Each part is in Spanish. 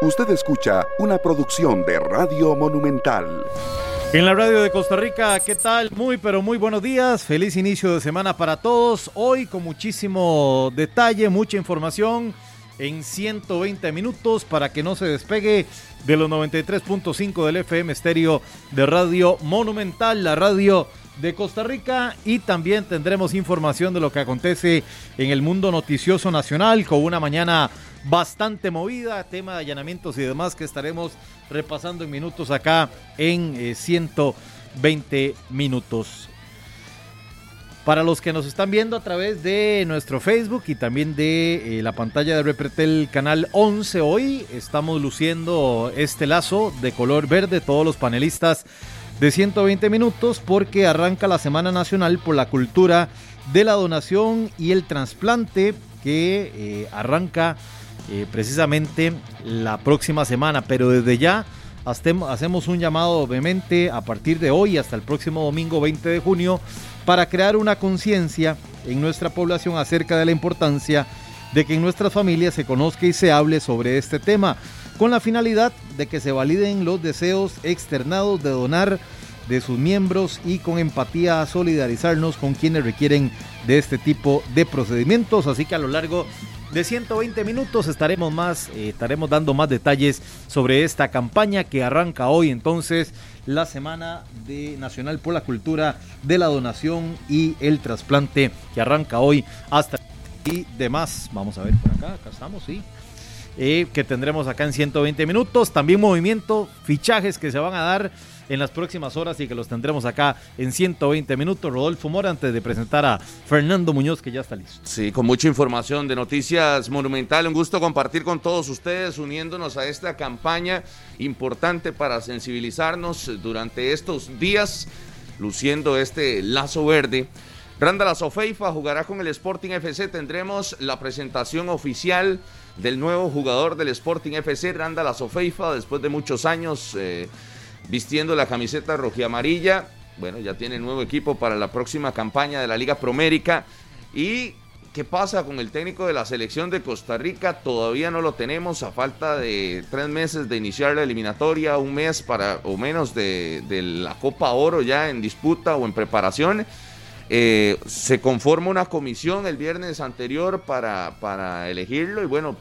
Usted escucha una producción de Radio Monumental. En la radio de Costa Rica, ¿qué tal? Muy, pero muy buenos días. Feliz inicio de semana para todos. Hoy con muchísimo detalle, mucha información en 120 minutos para que no se despegue de los 93.5 del FM estéreo de Radio Monumental, la radio de Costa Rica y también tendremos información de lo que acontece en el mundo noticioso nacional con una mañana bastante movida, tema de allanamientos y demás que estaremos repasando en minutos acá en 120 eh, minutos. Para los que nos están viendo a través de nuestro Facebook y también de eh, la pantalla de Repretel Canal 11 hoy, estamos luciendo este lazo de color verde, todos los panelistas de 120 minutos, porque arranca la Semana Nacional por la Cultura de la Donación y el Trasplante, que eh, arranca eh, precisamente la próxima semana. Pero desde ya hacemos un llamado obviamente a partir de hoy hasta el próximo domingo 20 de junio para crear una conciencia en nuestra población acerca de la importancia de que en nuestras familias se conozca y se hable sobre este tema, con la finalidad de que se validen los deseos externados de donar de sus miembros y con empatía solidarizarnos con quienes requieren de este tipo de procedimientos. Así que a lo largo de 120 minutos estaremos más, eh, estaremos dando más detalles sobre esta campaña que arranca hoy entonces la Semana de Nacional por la Cultura de la Donación y el Trasplante que arranca hoy hasta y demás. Vamos a ver por acá, acá estamos, sí. Eh, que tendremos acá en 120 minutos. También movimiento, fichajes que se van a dar en las próximas horas y que los tendremos acá en 120 minutos. Rodolfo Mora, antes de presentar a Fernando Muñoz, que ya está listo. Sí, con mucha información de Noticias Monumental. Un gusto compartir con todos ustedes, uniéndonos a esta campaña importante para sensibilizarnos durante estos días, luciendo este lazo verde. Randall Sofeifa jugará con el Sporting FC. Tendremos la presentación oficial del nuevo jugador del Sporting FC, Randall Sofeifa, después de muchos años. Eh, vistiendo la camiseta rojiamarilla. Bueno, ya tiene nuevo equipo para la próxima campaña de la Liga Promérica. ¿Y qué pasa con el técnico de la selección de Costa Rica? Todavía no lo tenemos a falta de tres meses de iniciar la eliminatoria, un mes para o menos de, la Copa Oro ya en disputa o en preparación. Eh, se conforma una comisión el viernes anterior para, para elegirlo y bueno,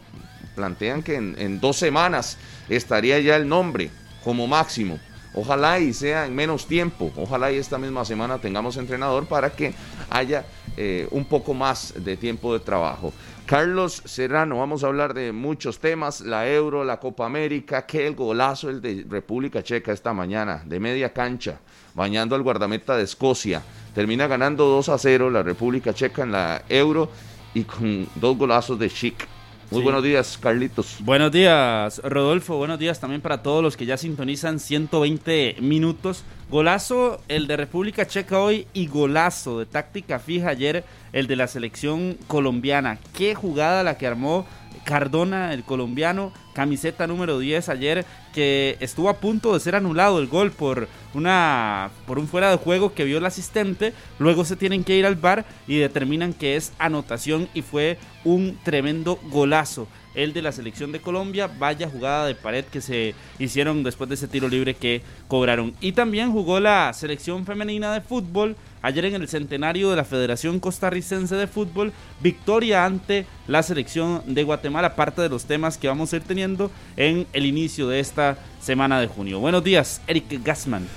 plantean que en dos semanas estaría ya el nombre como máximo. Ojalá y sea en menos tiempo. Ojalá y esta misma semana tengamos entrenador para que haya eh, un poco más de tiempo de trabajo. Carlos Serrano, vamos a hablar de muchos temas, la Euro, la Copa América, que el golazo el de República Checa esta mañana, de media cancha, bañando al guardameta de Escocia. Termina ganando 2 a 0 la República Checa en la Euro y con dos golazos de Chic. Muy buenos días, Carlitos. Buenos días, Rodolfo. Buenos días también para todos los que ya sintonizan 120 minutos. Golazo el de República Checa hoy y golazo de táctica fija ayer el de la selección colombiana. Qué jugada la que armó Cardona, el colombiano, camiseta número 10 ayer, que estuvo a punto de ser anulado el gol por, una, por un fuera de juego que vio el asistente. Luego se tienen que ir al bar y determinan que es anotación y fue un tremendo golazo el de la selección de Colombia. Vaya jugada de pared que se hicieron después de ese tiro libre que cobraron. Y también jugó la selección femenina de fútbol ayer en el centenario de la Federación Costarricense de Fútbol, victoria ante la selección de Guatemala, parte de los temas que vamos a ir teniendo en el inicio de esta semana de junio. Buenos días, Eric Gassman.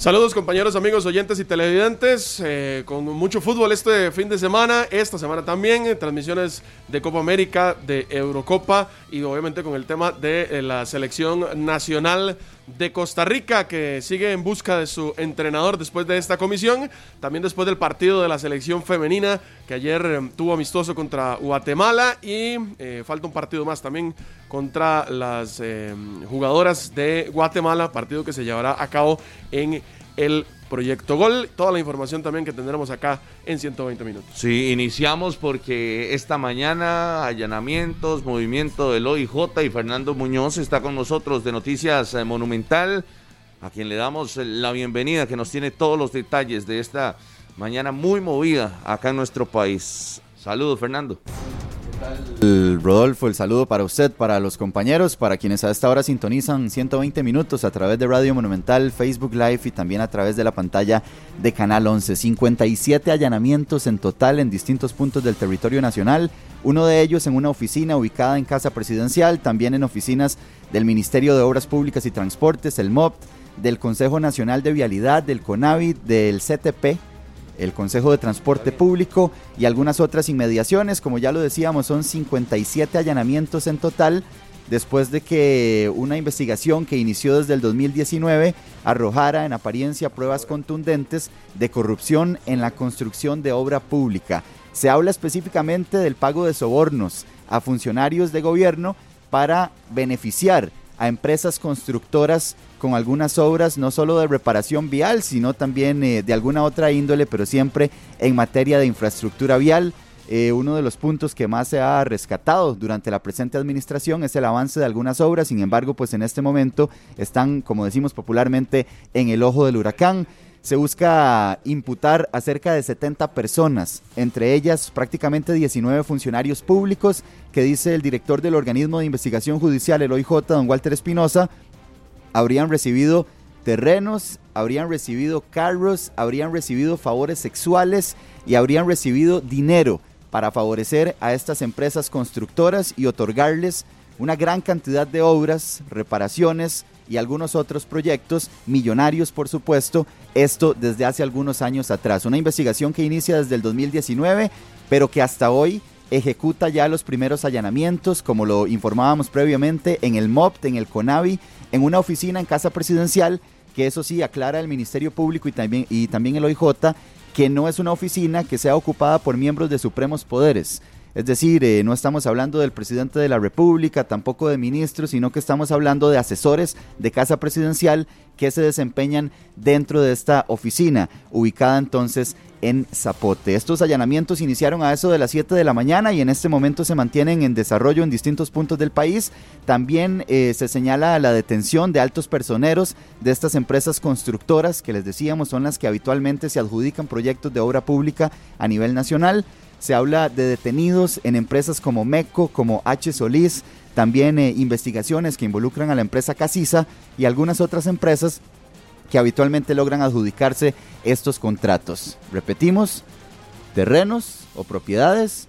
Saludos compañeros, amigos, oyentes y televidentes, eh, con mucho fútbol este fin de semana, esta semana también, eh, transmisiones de Copa América, de Eurocopa y obviamente con el tema de eh, la selección nacional de Costa Rica que sigue en busca de su entrenador después de esta comisión, también después del partido de la selección femenina que ayer eh, tuvo amistoso contra Guatemala y eh, falta un partido más también contra las eh, jugadoras de Guatemala, partido que se llevará a cabo en el Proyecto Gol. Toda la información también que tendremos acá en 120 minutos. Sí, iniciamos porque esta mañana allanamientos, movimiento del OIJ y Fernando Muñoz está con nosotros de Noticias eh, Monumental, a quien le damos la bienvenida, que nos tiene todos los detalles de esta mañana muy movida acá en nuestro país. Saludos, Fernando. Rodolfo, el saludo para usted, para los compañeros, para quienes a esta hora sintonizan 120 minutos a través de Radio Monumental, Facebook Live y también a través de la pantalla de Canal 11. 57 allanamientos en total en distintos puntos del territorio nacional, uno de ellos en una oficina ubicada en Casa Presidencial, también en oficinas del Ministerio de Obras Públicas y Transportes, el MOPT, del Consejo Nacional de Vialidad, del CONAVI, del CTP, el Consejo de Transporte Público y algunas otras inmediaciones. Como ya lo decíamos, son 57 allanamientos en total después de que una investigación que inició desde el 2019 arrojara en apariencia pruebas contundentes de corrupción en la construcción de obra pública. Se habla específicamente del pago de sobornos a funcionarios de gobierno para beneficiar a empresas constructoras con algunas obras no solo de reparación vial, sino también eh, de alguna otra índole, pero siempre en materia de infraestructura vial. Eh, uno de los puntos que más se ha rescatado durante la presente administración es el avance de algunas obras, sin embargo, pues en este momento están, como decimos popularmente, en el ojo del huracán. Se busca imputar a cerca de 70 personas, entre ellas prácticamente 19 funcionarios públicos, que dice el director del organismo de investigación judicial, el OIJ, don Walter Espinosa, habrían recibido terrenos, habrían recibido carros, habrían recibido favores sexuales y habrían recibido dinero para favorecer a estas empresas constructoras y otorgarles una gran cantidad de obras, reparaciones, y algunos otros proyectos, millonarios por supuesto, esto desde hace algunos años atrás. Una investigación que inicia desde el 2019, pero que hasta hoy ejecuta ya los primeros allanamientos, como lo informábamos previamente, en el MOPT, en el CONAVI, en una oficina en Casa Presidencial, que eso sí aclara el Ministerio Público y también, y también el OIJ, que no es una oficina que sea ocupada por miembros de supremos poderes. Es decir, eh, no estamos hablando del presidente de la República, tampoco de ministros, sino que estamos hablando de asesores de Casa Presidencial que se desempeñan dentro de esta oficina, ubicada entonces en Zapote. Estos allanamientos iniciaron a eso de las 7 de la mañana y en este momento se mantienen en desarrollo en distintos puntos del país. También eh, se señala la detención de altos personeros de estas empresas constructoras que les decíamos son las que habitualmente se adjudican proyectos de obra pública a nivel nacional. Se habla de detenidos en empresas como MECO, como H. Solís, también eh, investigaciones que involucran a la empresa Casisa y algunas otras empresas que habitualmente logran adjudicarse estos contratos. Repetimos, terrenos o propiedades,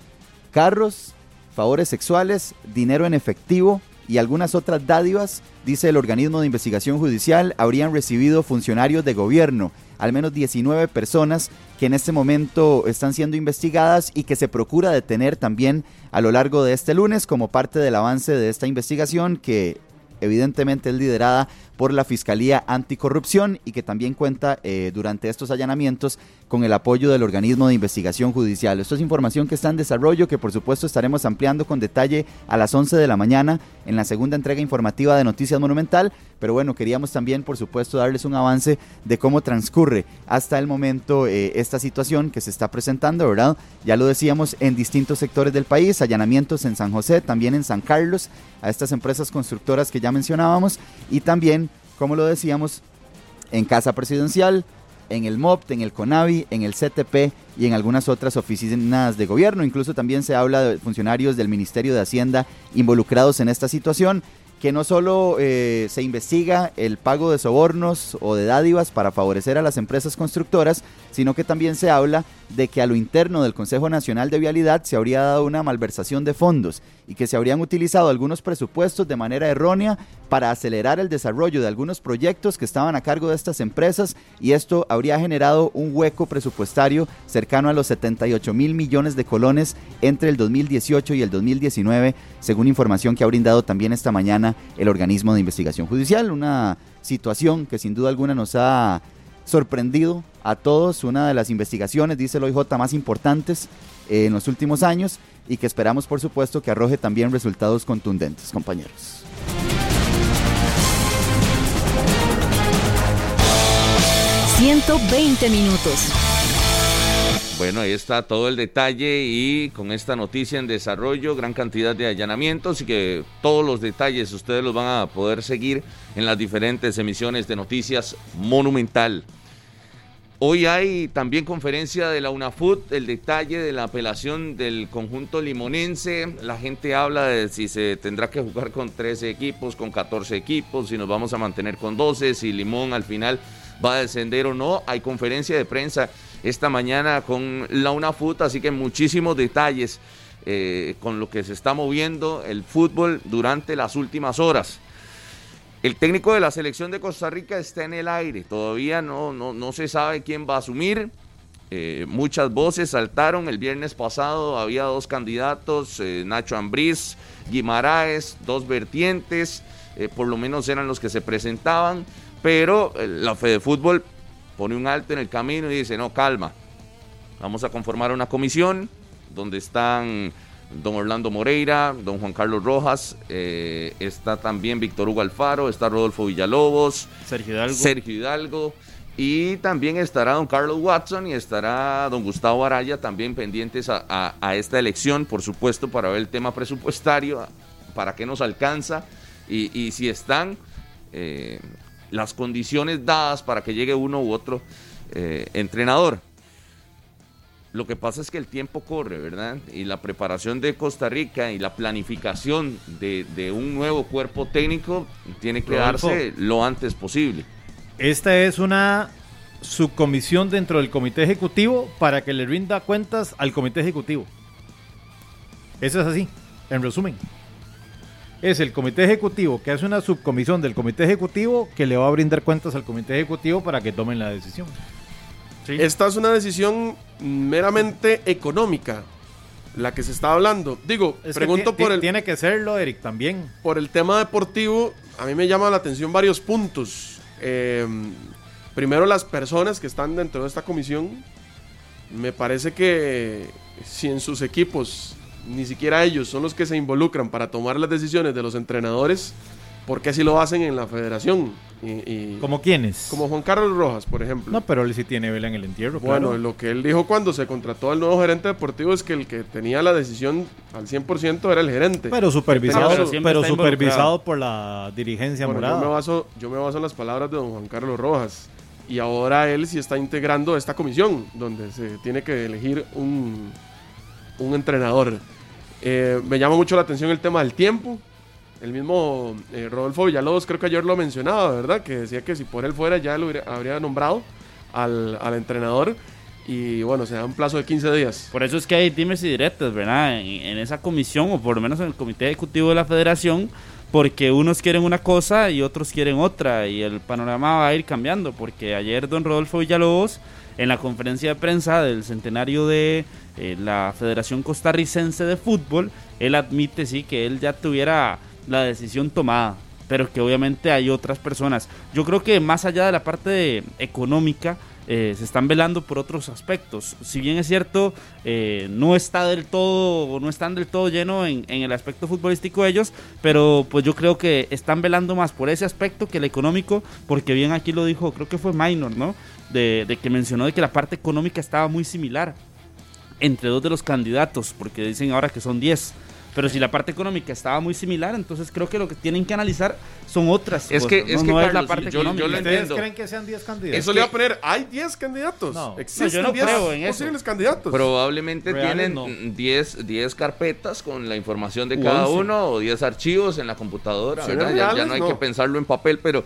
carros, favores sexuales, dinero en efectivo y algunas otras dádivas, dice el organismo de investigación judicial, habrían recibido funcionarios de gobierno al menos 19 personas que en este momento están siendo investigadas y que se procura detener también a lo largo de este lunes como parte del avance de esta investigación que evidentemente es liderada por la Fiscalía Anticorrupción y que también cuenta eh, durante estos allanamientos con el apoyo del organismo de investigación judicial. Esto es información que está en desarrollo, que por supuesto estaremos ampliando con detalle a las 11 de la mañana en la segunda entrega informativa de Noticias Monumental. Pero bueno, queríamos también, por supuesto, darles un avance de cómo transcurre hasta el momento eh, esta situación que se está presentando, ¿verdad? Ya lo decíamos en distintos sectores del país, allanamientos en San José, también en San Carlos, a estas empresas constructoras que ya mencionábamos, y también como lo decíamos, en Casa Presidencial, en el MOPT, en el CONAVI, en el CTP y en algunas otras oficinas de gobierno. Incluso también se habla de funcionarios del Ministerio de Hacienda involucrados en esta situación que no solo eh, se investiga el pago de sobornos o de dádivas para favorecer a las empresas constructoras, sino que también se habla de que a lo interno del Consejo Nacional de Vialidad se habría dado una malversación de fondos y que se habrían utilizado algunos presupuestos de manera errónea para acelerar el desarrollo de algunos proyectos que estaban a cargo de estas empresas y esto habría generado un hueco presupuestario cercano a los 78 mil millones de colones entre el 2018 y el 2019, según información que ha brindado también esta mañana el organismo de investigación judicial. Una situación que sin duda alguna nos ha sorprendido a todos, una de las investigaciones, dice el OIJ, más importantes en los últimos años y que esperamos, por supuesto, que arroje también resultados contundentes, compañeros. ...120 minutos. Bueno, ahí está todo el detalle y con esta noticia en desarrollo, gran cantidad de allanamientos y que todos los detalles ustedes los van a poder seguir en las diferentes emisiones de noticias Monumental. Hoy hay también conferencia de la UNAFUT, el detalle de la apelación del conjunto limonense. La gente habla de si se tendrá que jugar con 13 equipos, con 14 equipos, si nos vamos a mantener con 12, si Limón al final va a descender o no. Hay conferencia de prensa esta mañana con la UNAFUT, así que muchísimos detalles eh, con lo que se está moviendo el fútbol durante las últimas horas. El técnico de la selección de Costa Rica está en el aire, todavía no, no, no se sabe quién va a asumir. Eh, muchas voces saltaron. El viernes pasado, había dos candidatos, eh, Nacho Ambriz, Guimaraes, dos vertientes, eh, por lo menos eran los que se presentaban, pero la Fede Fútbol pone un alto en el camino y dice, no, calma, vamos a conformar una comisión donde están don Orlando Moreira, don Juan Carlos Rojas, eh, está también Víctor Hugo Alfaro, está Rodolfo Villalobos, Sergio Hidalgo. Sergio Hidalgo y también estará don Carlos Watson y estará don Gustavo Araya también pendientes a, esta elección, por supuesto, para ver el tema presupuestario, para qué nos alcanza y, si están eh, las condiciones dadas para que llegue uno u otro eh, entrenador. Lo que pasa es que el tiempo corre, ¿verdad? Y la preparación de Costa Rica y la planificación de, un nuevo cuerpo técnico tiene que darse lo antes posible. Esta es una subcomisión dentro del comité ejecutivo para que le rinda cuentas al comité ejecutivo. Eso es así, en resumen. Es el comité ejecutivo que hace una subcomisión del comité ejecutivo que le va a brindar cuentas al comité ejecutivo para que tomen la decisión. Esta es una decisión meramente económica, la que se está hablando. Digo, pregunto por el... Tiene que serlo, Eric, también. Por el tema deportivo, a mí me llama la atención varios puntos. Eh, primero, las personas que están dentro de esta comisión. Me parece que si en sus equipos ni siquiera ellos son los que se involucran para tomar las decisiones de los entrenadores, ¿por qué si lo hacen en la federación? Y, ¿Como quiénes? Como Juan Carlos Rojas, por ejemplo. No, pero él sí tiene vela en el entierro. Bueno, lo que él dijo cuando se contrató al nuevo gerente deportivo es que el que tenía la decisión al 100% era el gerente. Pero supervisado, pero, supervisado por la dirigencia morada. Yo me, baso, yo me baso en las palabras de don Juan Carlos Rojas. Y ahora él sí está integrando esta comisión, donde se tiene que elegir un, un entrenador. Eh, me llama mucho la atención el tema del tiempo el mismo eh, Rodolfo Villalobos creo que ayer lo mencionaba, ¿verdad? Que decía que si por él fuera ya lo habría nombrado al, entrenador. Y bueno, se da un plazo de 15 días. Por eso es que hay dimes y directos, ¿verdad? En, esa comisión, o por lo menos en el comité ejecutivo de la federación, porque unos quieren una cosa y otros quieren otra. Y el panorama va a ir cambiando, porque ayer don Rodolfo Villalobos, en la conferencia de prensa del centenario de eh, la Federación Costarricense de Fútbol, él admite, sí, que él ya tuviera la decisión tomada, pero que obviamente hay otras personas. Yo creo que más allá de la parte económica, eh, se están velando por otros aspectos. Si bien es cierto, eh, no está del todo, no están del todo lleno en, el aspecto futbolístico ellos, pero pues yo creo que están velando más por ese aspecto que el económico, porque bien aquí lo dijo, creo que fue Minor, ¿no? De, de que mencionó de que la parte económica estaba muy similar entre dos de los candidatos, porque dicen ahora que son 10. Pero si la parte económica estaba muy similar, entonces creo que lo que tienen que analizar son otras es cosas. Que, es no, que, es la parte yo, económica. Yo lo ¿Ustedes creen que sean 10 candidatos? Eso le iba a poner, hay 10 candidatos. No. Existen no, 10 posibles candidatos. Probablemente tienen 10 10 carpetas con la información de cada uno o 10 archivos en la computadora, ¿verdad? ya, no hay que pensarlo en papel, pero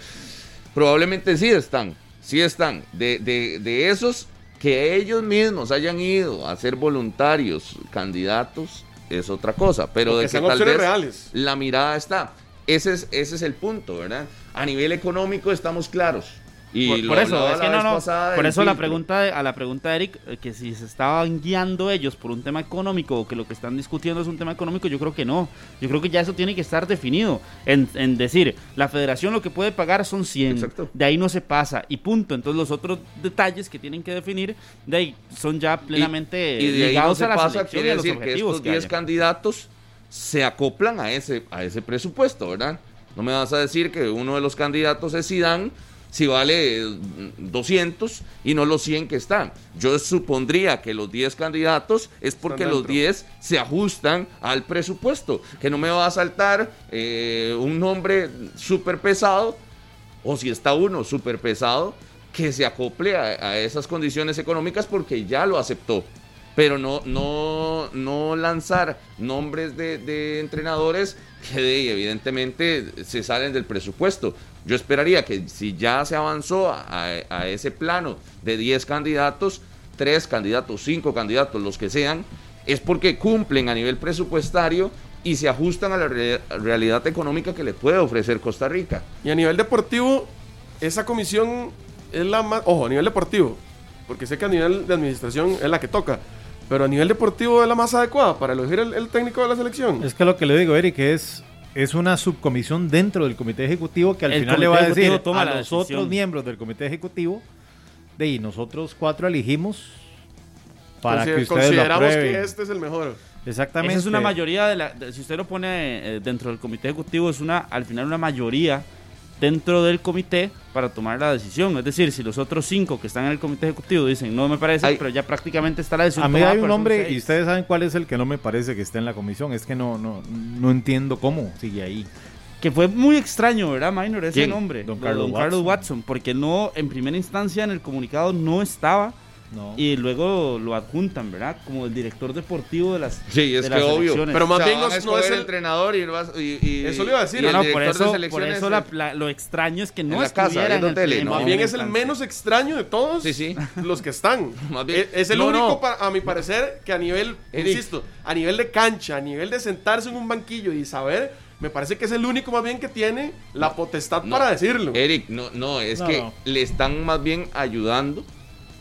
probablemente sí están, sí están. De, de, de esos que ellos mismos hayan ido a ser voluntarios candidatos, es otra cosa, pero de que tal vez reales. la mirada está. Ese es, ese es el punto, ¿verdad? A nivel económico estamos claros. Y por, eso, es que no, no, por eso la pregunta a la pregunta de Eric, eh, que si se estaban guiando ellos por un tema económico o que lo que están discutiendo es un tema económico, yo creo que no. Yo creo que ya eso tiene que estar definido. En, en decir, la federación lo que puede pagar son 100, de ahí no se pasa y punto. Entonces los otros detalles que tienen que definir, de ahí son ya plenamente y, de ligados a la pasa, quiere a los decir que estos 10 candidatos se acoplan a ese, a ese presupuesto, ¿verdad? No me vas a decir que uno de los candidatos es Sidán si vale 200 y no los 100 que están. Yo supondría que los 10 candidatos es porque los 10 se ajustan al presupuesto, que no me va a saltar eh, un nombre súper pesado, o si está uno súper pesado, que se acople a, a esas condiciones económicas porque ya lo aceptó. Pero no, no, no lanzar nombres de, de entrenadores que de- evidentemente se salen del presupuesto. Yo esperaría que si ya se avanzó a, ese plano de 10 candidatos, 3 candidatos, 5 candidatos, los que sean, es porque cumplen a nivel presupuestario y se ajustan a la re- realidad económica que le puede ofrecer Costa Rica. Y a nivel deportivo, esa comisión es la más. Ojo, a nivel deportivo, porque sé que a nivel de administración es la que toca. Pero a nivel deportivo es la más adecuada para elegir el, el técnico de la selección. Es que lo que le digo, Eric, es, es una subcomisión dentro del comité ejecutivo que al El final le va a decir toma a los otros miembros del comité ejecutivo de y nosotros cuatro elegimos para Consider- que ustedes lo consideramos aprueben. que este es el mejor. Exactamente. Esa es una mayoría de la. de- si usted lo pone eh, dentro del comité ejecutivo, es una al final una mayoría dentro del comité para tomar la decisión. Es decir, si los otros cinco que están en el comité ejecutivo dicen no me parece, Hay- pero ya prácticamente está la decisión. A mí hay un nombre y ustedes saben cuál es el que no me parece que esté en la comisión. Es que no, no, no entiendo cómo sigue ahí. Que fue muy extraño, ¿verdad, Minor? Ese ¿Quién? nombre. Don Don, Carlos. Watson. Porque no, en primera instancia en el comunicado no estaba. No. Y luego lo adjuntan, ¿verdad? Como el director deportivo de las. Sí, es de que obvio. Pero más O sea, bien no- es el- entrenador y, vas- y- y- Eso le iba a decir, No, el no, por de eso, por eso es- la- la- lo extraño es que no casa, estuviera viendo en el tele, no. Más bien es el menos extraño de todos Sí, sí. los que están. Más bien- es, es el no, único, no. pa- a mi parecer, que a nivel, Eric. insisto, a nivel de cancha, a nivel de sentarse en un banquillo y saber, me parece que es el único más bien que tiene la potestad No, para decirlo. Eric, no, no, es No, que no. le están más bien ayudando,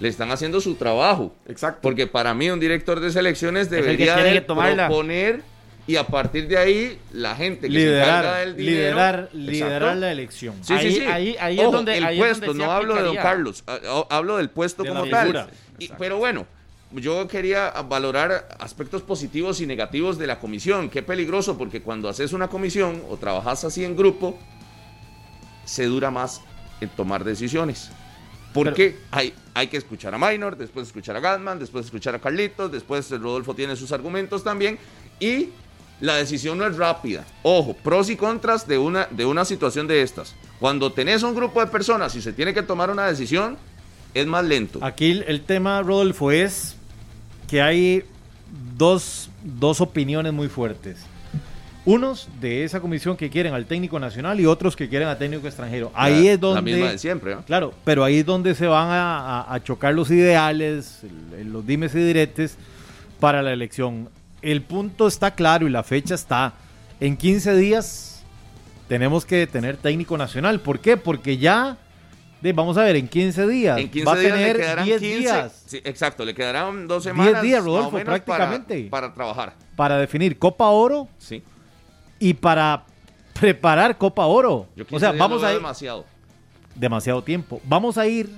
le están haciendo su trabajo. Exacto. Porque para mí un director de selecciones que debería de que tomarla. proponer y a partir de ahí la gente que se liderar, encarga del dinero, liderar, liderar la elección. Sí, Ahí- sí, sí. ahí- ahí es donde- el ahí es donde puesto, se no hablo de don. Carlos, hablo del puesto De como tal. Y- pero bueno, yo quería valorar aspectos positivos y negativos de la comisión. Qué peligroso, porque cuando haces una comisión o trabajas así en grupo, se dura más en tomar decisiones. Porque hay, hay que escuchar a Minor, después escuchar a Gatman, después escuchar a Carlitos, después Rodolfo tiene sus argumentos también. Y la decisión no es rápida. Ojo, pros y contras de una, de una situación de estas. Cuando tenés un grupo de personas y se tiene que tomar una decisión, es más lento. Aquí el, el tema, Rodolfo, es que hay dos, dos opiniones muy fuertes. Unos de esa comisión que quieren al técnico nacional y otros que quieren al técnico extranjero. Ahí La- es donde... La misma de siempre, ¿no? Claro, pero ahí es donde se van a, a- a chocar los ideales, el- los dimes y diretes para la elección. El punto está claro y la fecha está. En 15 días tenemos que tener técnico nacional. ¿Por qué? Porque ya, de- vamos a ver, en 15 días En 15 va a días tener le quedarán 10 15. días sí, exacto, le quedarán dos semanas. días, más o Rodolfo, para- prácticamente. Para, trabajar. para definir Copa Oro Sí. Y para preparar Copa Oro. Yo O 15 sea, vamos a ir demasiado. demasiado tiempo. Vamos a ir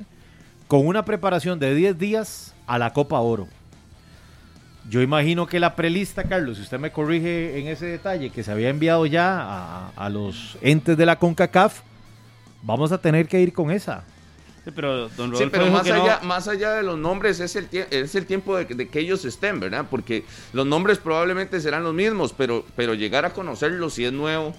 con una preparación de 10 días a la Copa Oro. Yo imagino que la prelista, Carlos, si usted me corrige en ese detalle, que se había enviado ya a, a los entes de la CONCACAF, vamos a tener que ir con esa. Sí, pero don Rodolfo Sí, pero dijo más no. allá, más allá de los nombres es el, tie- es el tiempo de, de que ellos estén, ¿verdad? Porque los nombres probablemente serán los mismos, pero, pero llegar a conocerlos si es nuevo,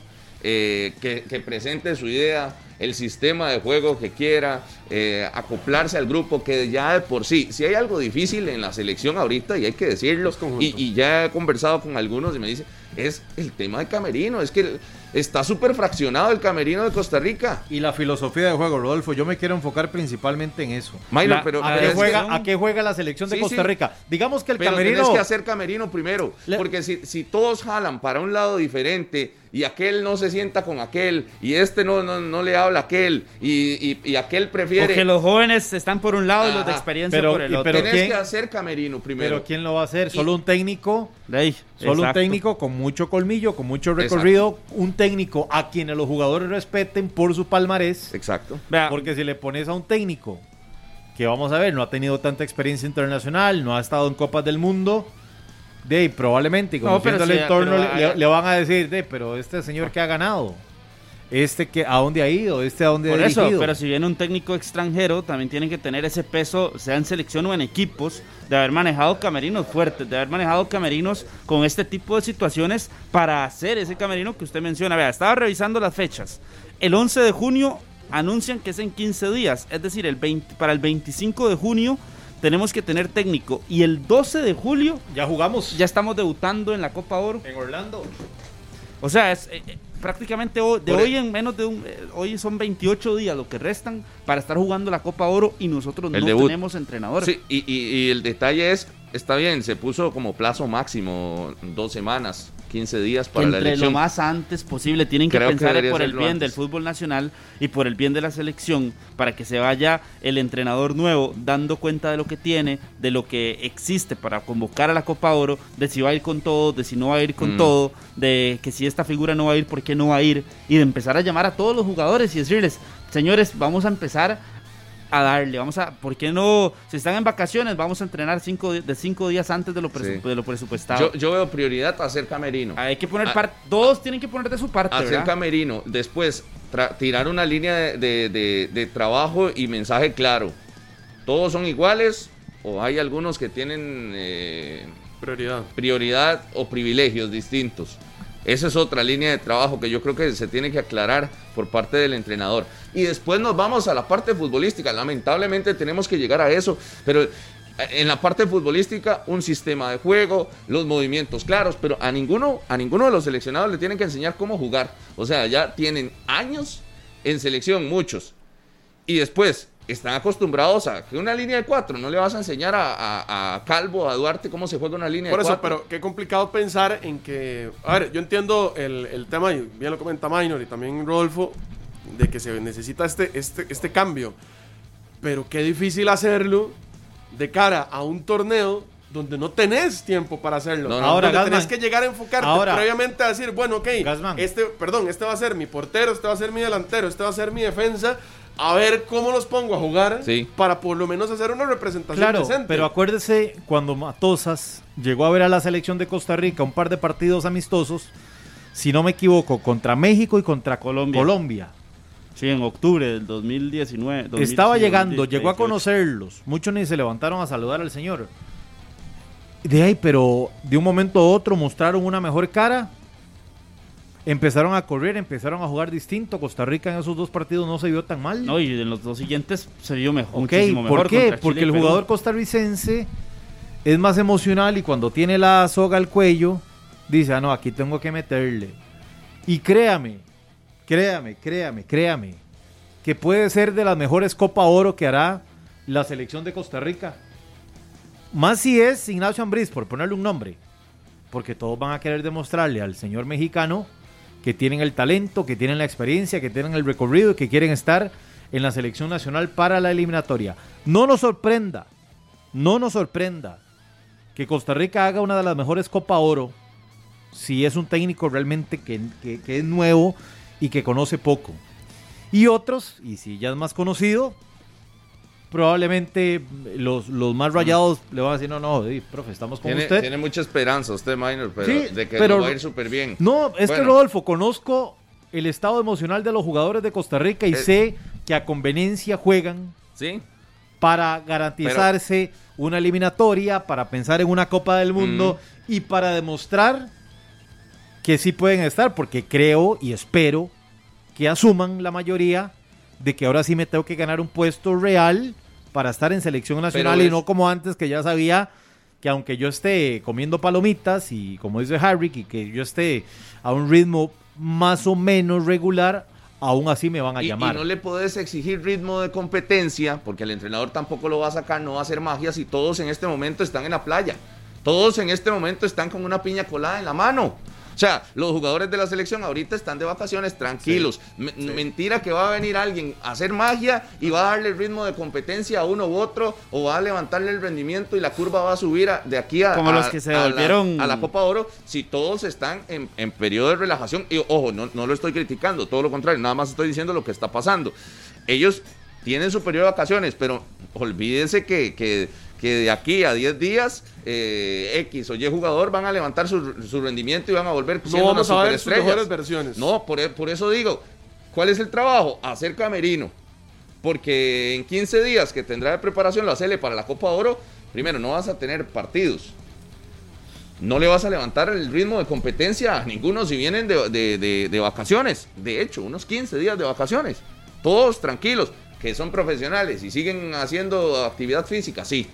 eh, que, que presente su idea, el sistema de juego que quiera, eh, acoplarse al grupo, que ya de por sí, si hay algo difícil en la selección ahorita, y hay que decirlo, y, y ya he conversado con algunos y me dicen, es el tema de camerino, es que está súper fraccionado el camerino de Costa Rica. Y la filosofía de juego, Rodolfo, yo me quiero enfocar principalmente en eso. Minor, La- pero, ¿A qué, que- juega, ¿A qué juega la selección de Sí, Costa sí. Rica? Digamos que el Pero camerino... tenés que hacer camerino primero. Le- Porque si, si todos jalan para un lado diferente y aquel no se sienta con aquel y este no, no, no le habla a aquel y, y- y aquel prefiere. Porque los jóvenes están por un lado y los de Ajá. experiencia Pero- por el otro. pero tenés ¿quién- que hacer camerino primero. Pero ¿quién lo va a hacer? Solo un técnico... De ahí, Solo un técnico con mucho colmillo, con mucho recorrido, un técnico a quienes los jugadores respeten por su palmarés, Exacto. Vea, porque si le pones a un técnico que vamos a ver, no ha tenido tanta experiencia internacional, no ha estado en Copas del Mundo, de ahí, probablemente, No, pero el entorno, pero le, van a decir, de, pero este señor que ha ganado, este que a dónde ha ido, este a dónde Por ha eso, dirigido. pero si viene un técnico extranjero, también tienen que tener ese peso, sea en selección o en equipos, de haber manejado camerinos fuertes, de haber manejado camerinos con este tipo de situaciones para hacer ese camerino que usted menciona. Vea, estaba revisando las fechas. El 11 de junio anuncian que es en 15 días, es decir, el 20, para el 25 de junio tenemos que tener técnico y el 12 de julio Ya jugamos ya estamos debutando en la Copa Oro. en Orlando. O sea, es eh, eh, prácticamente de Por hoy en menos de un eh, hoy son 28 días lo que restan para estar jugando la Copa Oro y nosotros El no debut. tenemos entrenador. Sí, y, y- y el detalle es, está bien, se puso como plazo máximo dos semanas, 15 días que para la entre elección. lo más antes posible tienen que Creo que pensar debería por el bien antes. del fútbol nacional y por el bien de la selección para que se vaya el entrenador nuevo dando cuenta de lo que tiene, de lo que existe para convocar a la Copa Oro, de si va a ir con todo, de si no va a ir con Mm. todo, de que si esta figura no va a ir, por qué no va a ir y de empezar a llamar a todos los jugadores y decirles, señores, vamos a empezar a darle, vamos a, ¿por qué no? Si están en vacaciones, vamos a entrenar cinco, de cinco días antes de lo, presu- Sí. de lo presupuestado. Yo, yo veo prioridad a hacer camerino. Hay que poner Ah. parte, dos tienen que poner de su parte, hacer ¿verdad? camerino, después tra- tirar una línea de, de- de- de trabajo y mensaje claro. ¿Todos son iguales o hay algunos que tienen eh, Prioridad. prioridad o privilegios distintos? Esa es otra línea de trabajo que yo creo que se tiene que aclarar por parte del entrenador. Y después nos vamos a la parte futbolística. Lamentablemente tenemos que llegar a eso, pero eh, en la parte futbolística un sistema de juego, los movimientos claros, pero a ninguno, a ninguno de los seleccionados le tienen que enseñar cómo jugar. O sea, ya tienen años en selección, muchos. Y después están acostumbrados a que una línea de cuatro, no le vas a enseñar a, a- a Calvo, a Duarte cómo se juega una línea Por de eso, cuatro. pero qué complicado pensar en que. A ver, yo entiendo el, el tema, y bien lo comenta Minor y también Rodolfo, de que se necesita este, este, este cambio. Pero qué difícil hacerlo de cara a un torneo donde no tenés tiempo para hacerlo. No, no. Ahora, donde tenés que llegar a enfocarte ahora- previamente a decir, bueno, ok, Gasman. este, perdón, este va a ser mi portero, este va a ser mi delantero, este va a ser mi defensa. A ver cómo los pongo a jugar Sí. para por lo menos hacer una representación Claro, decente. pero acuérdese cuando Matosas llegó a ver a la selección de Costa Rica un par de partidos amistosos, si no me equivoco, contra México y contra Colombia. Colombia. Sí, en octubre del 2019. 2000, Estaba llegando, 2018. llegó a conocerlos. Muchos ni se levantaron a saludar al señor. De ahí, pero de un momento a otro mostraron una mejor cara. Empezaron a correr, empezaron a jugar distinto. Costa Rica en esos dos partidos no se vio tan mal. No, y en los dos siguientes se vio mejor. Ok, muchísimo mejor ¿por qué? Porque el jugador costarricense es más emocional y cuando tiene la soga al cuello, dice, ah, no, aquí tengo que meterle. Y créame, créame, créame, créame, que puede ser de las mejores Copa Oro que hará la selección de Costa Rica. Más si es Ignacio Ambriz, por ponerle un nombre. Porque todos van a querer demostrarle al señor mexicano que tienen el talento, que tienen la experiencia, que tienen el recorrido y que quieren estar en la selección nacional para la eliminatoria. No nos sorprenda, no nos sorprenda que Costa Rica haga una de las mejores Copa Oro si es un técnico realmente que, es nuevo y que conoce poco. Y otros, y si ya es más conocido, probablemente los, los más rayados le van a decir, no, no, profe, estamos con Tiene, usted. tiene mucha esperanza usted, Minor, pero Sí, de que pero- va a ir súper bien. No, es que. Rodolfo, conozco el estado emocional de los jugadores de Costa Rica y Eh. sé que a conveniencia juegan ¿Sí? para garantizarse una eliminatoria, para pensar en una Copa del Mundo y para demostrar que sí pueden estar, porque creo y espero que asuman la mayoría de que ahora sí me tengo que ganar un puesto real para estar en selección nacional y no como antes que ya sabía que aunque yo esté comiendo palomitas y como dice Harry, y que yo esté a un ritmo más o menos regular, aún así me van a Y, y llamar. no le puedes exigir ritmo de competencia, porque el entrenador tampoco lo va a sacar, no va a hacer magia si todos en este momento están en la playa. Todos en este momento están con una piña colada en la mano. O sea, los jugadores de la selección ahorita están de vacaciones tranquilos. Me- Mentira que va a venir alguien a hacer magia y va a darle el ritmo de competencia a uno u otro o va a levantarle el rendimiento y la curva va a subir a- de aquí a, Como a- los que se a la- a la Copa Oro si todos están en, en periodo de relajación. Y ojo, no, no lo estoy criticando, todo lo contrario, nada más estoy diciendo lo que está pasando. Ellos tienen su periodo de vacaciones, pero olvídense que, que- que de aquí a 10 días eh, X o Y jugador van a levantar su, su rendimiento y van a volver No siendo vamos unas a ver sus superestrellas. mejores versiones. No, por, por eso digo, ¿cuál es el trabajo? Hacer camerino. Porque en 15 días que tendrá de preparación la Cele para la Copa Oro, primero no vas a tener partidos. No le vas a levantar el ritmo de competencia a ninguno si vienen de, de- de- de vacaciones. De hecho, unos 15 días de vacaciones. todos tranquilos, que son profesionales y siguen haciendo actividad física, sí.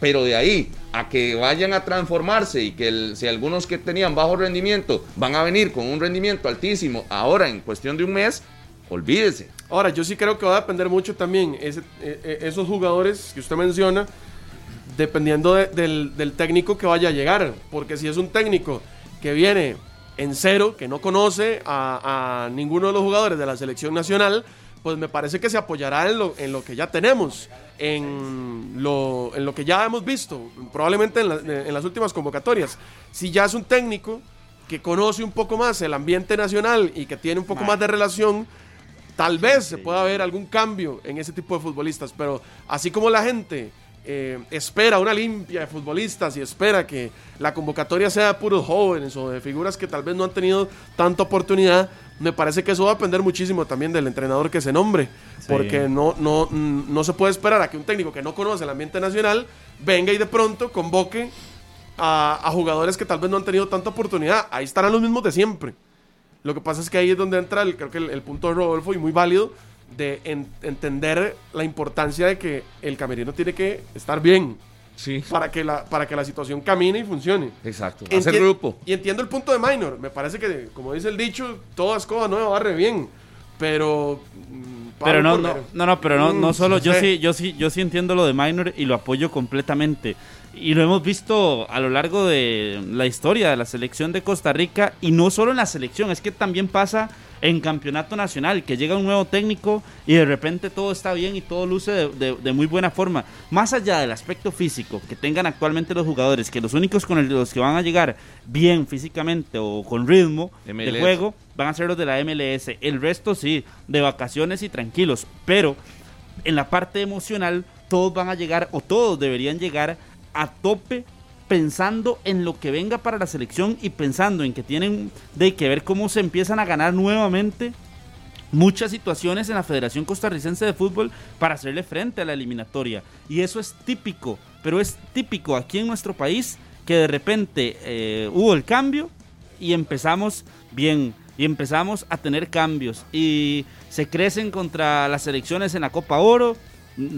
Pero de ahí a que vayan a transformarse y que si algunos que tenían bajo rendimiento van a venir con un rendimiento altísimo ahora en cuestión de un mes, olvídese. Ahora, yo sí creo que va a depender mucho también ese, e, e, esos jugadores que usted menciona, dependiendo del, del técnico que vaya a llegar. Porque si es un técnico que viene en cero, que no conoce a, a, ninguno de los jugadores de la selección nacional, pues me parece que se apoyará en lo, en lo que ya tenemos, en lo, en lo que ya hemos visto, probablemente en, en, las últimas convocatorias. Si ya es un técnico que conoce un poco más el ambiente nacional y que tiene un poco más de relación, tal vez se pueda ver algún cambio en ese tipo de futbolistas, pero así como la gente eh, espera una limpia de futbolistas y espera que la convocatoria sea de puros jóvenes o de figuras que tal vez no han tenido tanta oportunidad, me parece que eso va a depender muchísimo también del entrenador que se nombre, porque no, no, no se puede esperar a que un técnico que no conoce el ambiente nacional venga y de pronto convoque a, jugadores que tal vez no han tenido tanta oportunidad. Ahí estarán los mismos de siempre. Lo que pasa es que ahí es donde entra el, creo que el, punto de Rodolfo y muy válido de entender la importancia de que el camerino tiene que estar bien. Sí. Para que, la, para que la situación camine y funcione. Exacto. Hacer grupo. Y entiendo el punto de Minor. Me parece que, como dice el dicho, toda escoba nueva barre bien. Pero. Mm, pero no, no, no, no, pero no, no mm, solo. Yo sí, yo sí, yo sí entiendo lo de Minor y lo apoyo completamente. Y lo hemos visto a lo largo de la historia de la selección de Costa Rica. Y no solo en la selección, es que también pasa en campeonato nacional, que llega un nuevo técnico y de repente todo está bien y todo luce de, muy buena forma. Más allá del aspecto físico que tengan actualmente los jugadores, que los únicos con los que van a llegar bien físicamente o con ritmo de juego van a ser los de la MLS. El resto sí, de vacaciones y tranquilos. Pero en la parte emocional, todos van a llegar o todos deberían llegar a tope pensando en lo que venga para la selección y pensando en que tienen de que ver cómo se empiezan a ganar nuevamente muchas situaciones en la Federación Costarricense de Fútbol para hacerle frente a la eliminatoria. Y eso es típico, pero es típico aquí en nuestro país que de repente eh, hubo el cambio y empezamos bien, y empezamos a tener cambios y se crecen contra las selecciones en la Copa Oro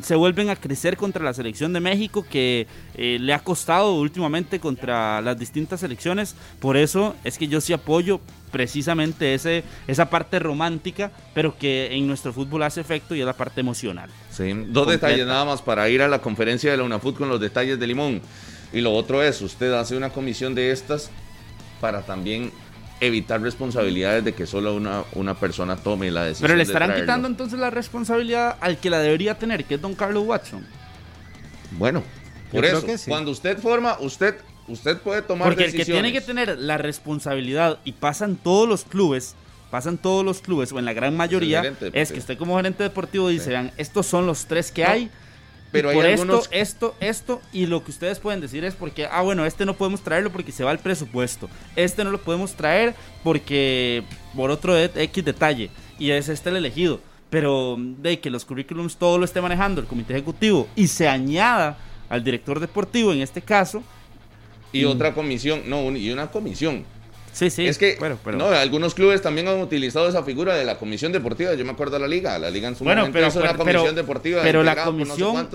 se vuelven a crecer contra la selección de México que eh, le ha costado últimamente contra las distintas selecciones. Por eso es que yo sí apoyo precisamente ese, esa parte romántica, pero que en nuestro fútbol hace efecto y es la parte emocional. Sí, dos detalles nada más para ir a la conferencia de la UNAFUT con los detalles de Limón. Y lo otro es, usted hace una comisión de estas para también evitar responsabilidades de que solo una, una persona tome la decisión. Pero le estarán quitando entonces la responsabilidad al que la debería tener, que es don Carlos Watson. Bueno, por eso, cuando usted forma, usted, usted puede tomar Porque el que tiene que tener la responsabilidad y pasan todos los clubes, pasan todos los clubes, o en la gran mayoría, es, que usted como gerente deportivo dice, vean, estos son los tres que hay, pero hay por esto, esto, esto, y lo que ustedes pueden decir es porque, ah, bueno, este no podemos traerlo porque se va el presupuesto. Este no lo podemos traer porque por otro X detalle. Y es este el elegido. Pero de que los currículums todo lo esté manejando el comité ejecutivo y se añada al director deportivo en este caso. Y otra comisión, no, y una comisión Sí, sí. Es que No, algunos clubes también han utilizado esa figura de la comisión deportiva. Yo me acuerdo de la liga. La liga en su bueno, pero, una comisión deportiva. Pero la comisión.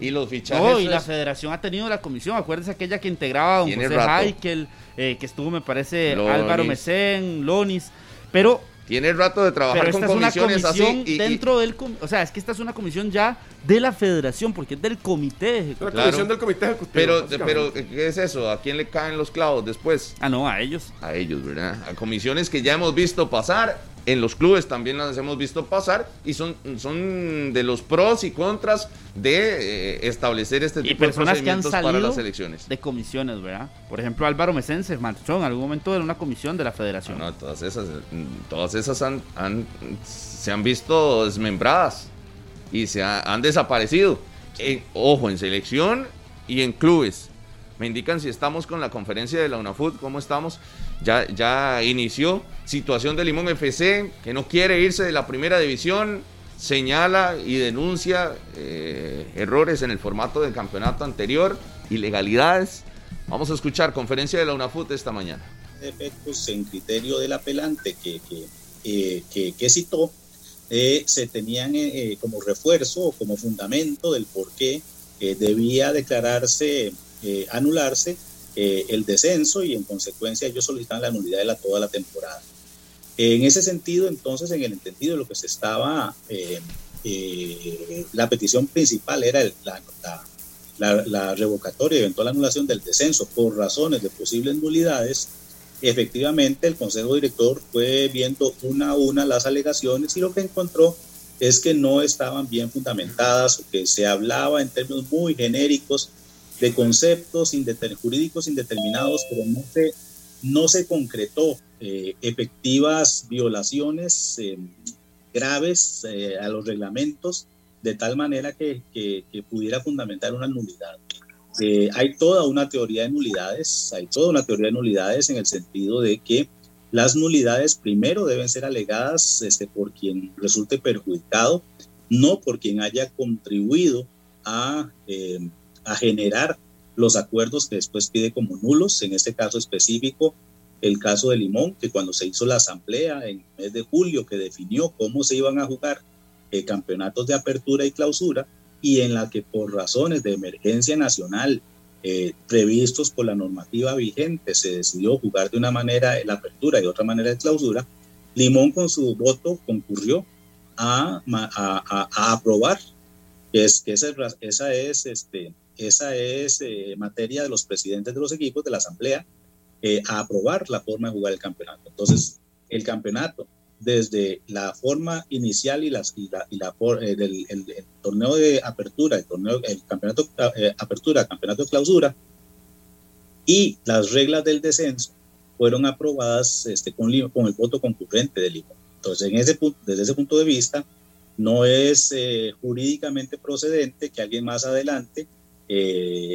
y, los fichajes. y la federación ha tenido la comisión. Acuérdense aquella que integraba a don José Heikel, eh, que estuvo, me parece, Álvaro Mesén, Lonis. Pero tiene rato de trabajar con comisiones comisión así. dentro del. O sea, es que esta es una comisión ya de la federación, porque es del comité ejecutivo. La comisión del comité ejecutivo. Pero, pero, ¿qué es eso? ¿A quién le caen los clavos después? Ah, no, a ellos. A ellos, ¿verdad? A comisiones que ya hemos visto pasar en los clubes también las hemos visto pasar y son, son de los pros y contras de eh, establecer este tipo de procedimientos para las elecciones. De comisiones, ¿verdad? Por ejemplo, Álvaro Mesén se marchó en algún momento de una comisión de la federación. No, todas esas, todas esas han, se han visto desmembradas y se han desaparecido. ojo, en selección y en clubes. Me indican si estamos con la conferencia de la UNAFUT, cómo estamos. Ya, ya inició situación de Limón FC, que no quiere irse de la primera división, señala y denuncia eh, errores en el formato del campeonato anterior, ilegalidades. Vamos a escuchar conferencia de la UNAFUT esta mañana. Efectos en criterio del apelante que, que, eh, que, citó, eh, se tenían eh, como refuerzo o como fundamento del por qué debía declararse, anularse el descenso y en consecuencia ellos solicitaban la nulidad de la, toda la temporada. En ese sentido, entonces, en el entendido de lo que se estaba, la petición principal era la, la, la, revocatoria y eventual anulación del descenso por razones de posibles nulidades efectivamente el Consejo Director fue viendo una a una las alegaciones y lo que encontró es que no estaban bien fundamentadas o que se hablaba en términos muy genéricos de conceptos jurídicos indeterminados, pero no se, no se concretó eh, efectivas violaciones eh, graves eh, a los reglamentos de tal manera que, que, que pudiera fundamentar una nulidad. Eh, hay toda una teoría de nulidades, hay toda una teoría de nulidades en el sentido de que las nulidades primero deben ser alegadas este, por quien resulte perjudicado, no por quien haya contribuido a, eh, a generar los acuerdos que después pide como nulos, en este caso específico, el caso de Limón, que cuando se hizo la asamblea en el mes de julio que definió cómo se iban a jugar eh, campeonatos de apertura y clausura, y en la que por razones de emergencia nacional eh, previstos por la normativa vigente se decidió jugar de una manera la apertura y de otra manera de clausura, Limón con su voto concurrió a, a, aprobar, que, es, que esa, esa es, este, esa es eh, materia de los presidentes de los equipos de la Asamblea, eh, a aprobar la forma de jugar el campeonato. Entonces, el campeonato desde la forma inicial y, las, y la, y la eh, del el, torneo de apertura, el, torneo, el campeonato eh, apertura, campeonato de clausura y las reglas del descenso fueron aprobadas este, con, con el voto concurrente del Lima. Entonces, en ese punto, desde ese punto de vista, no es eh, jurídicamente procedente que alguien más adelante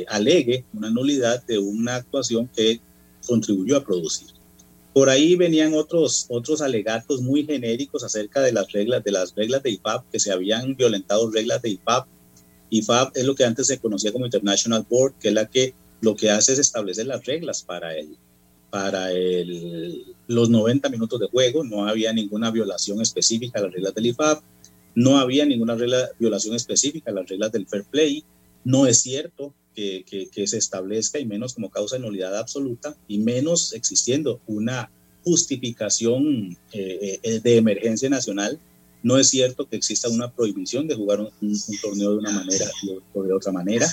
alegue una nulidad de una actuación que contribuyó a producir. Por ahí venían otros, otros alegatos muy genéricos acerca de las reglas, de las reglas de IFAP, que se habían violentado reglas de IFAP. IFAP es lo que antes se conocía como International Board, que es la que lo que hace es establecer las reglas para el, para el, los 90 minutos de juego. No había ninguna violación específica a las reglas del IFAP. No había ninguna violación específica a las reglas del fair play. No es cierto que, se establezca y menos como causa de nulidad absoluta y menos existiendo una justificación eh, eh, de emergencia nacional, no es cierto que exista una prohibición de jugar un, torneo de una manera o de otra manera.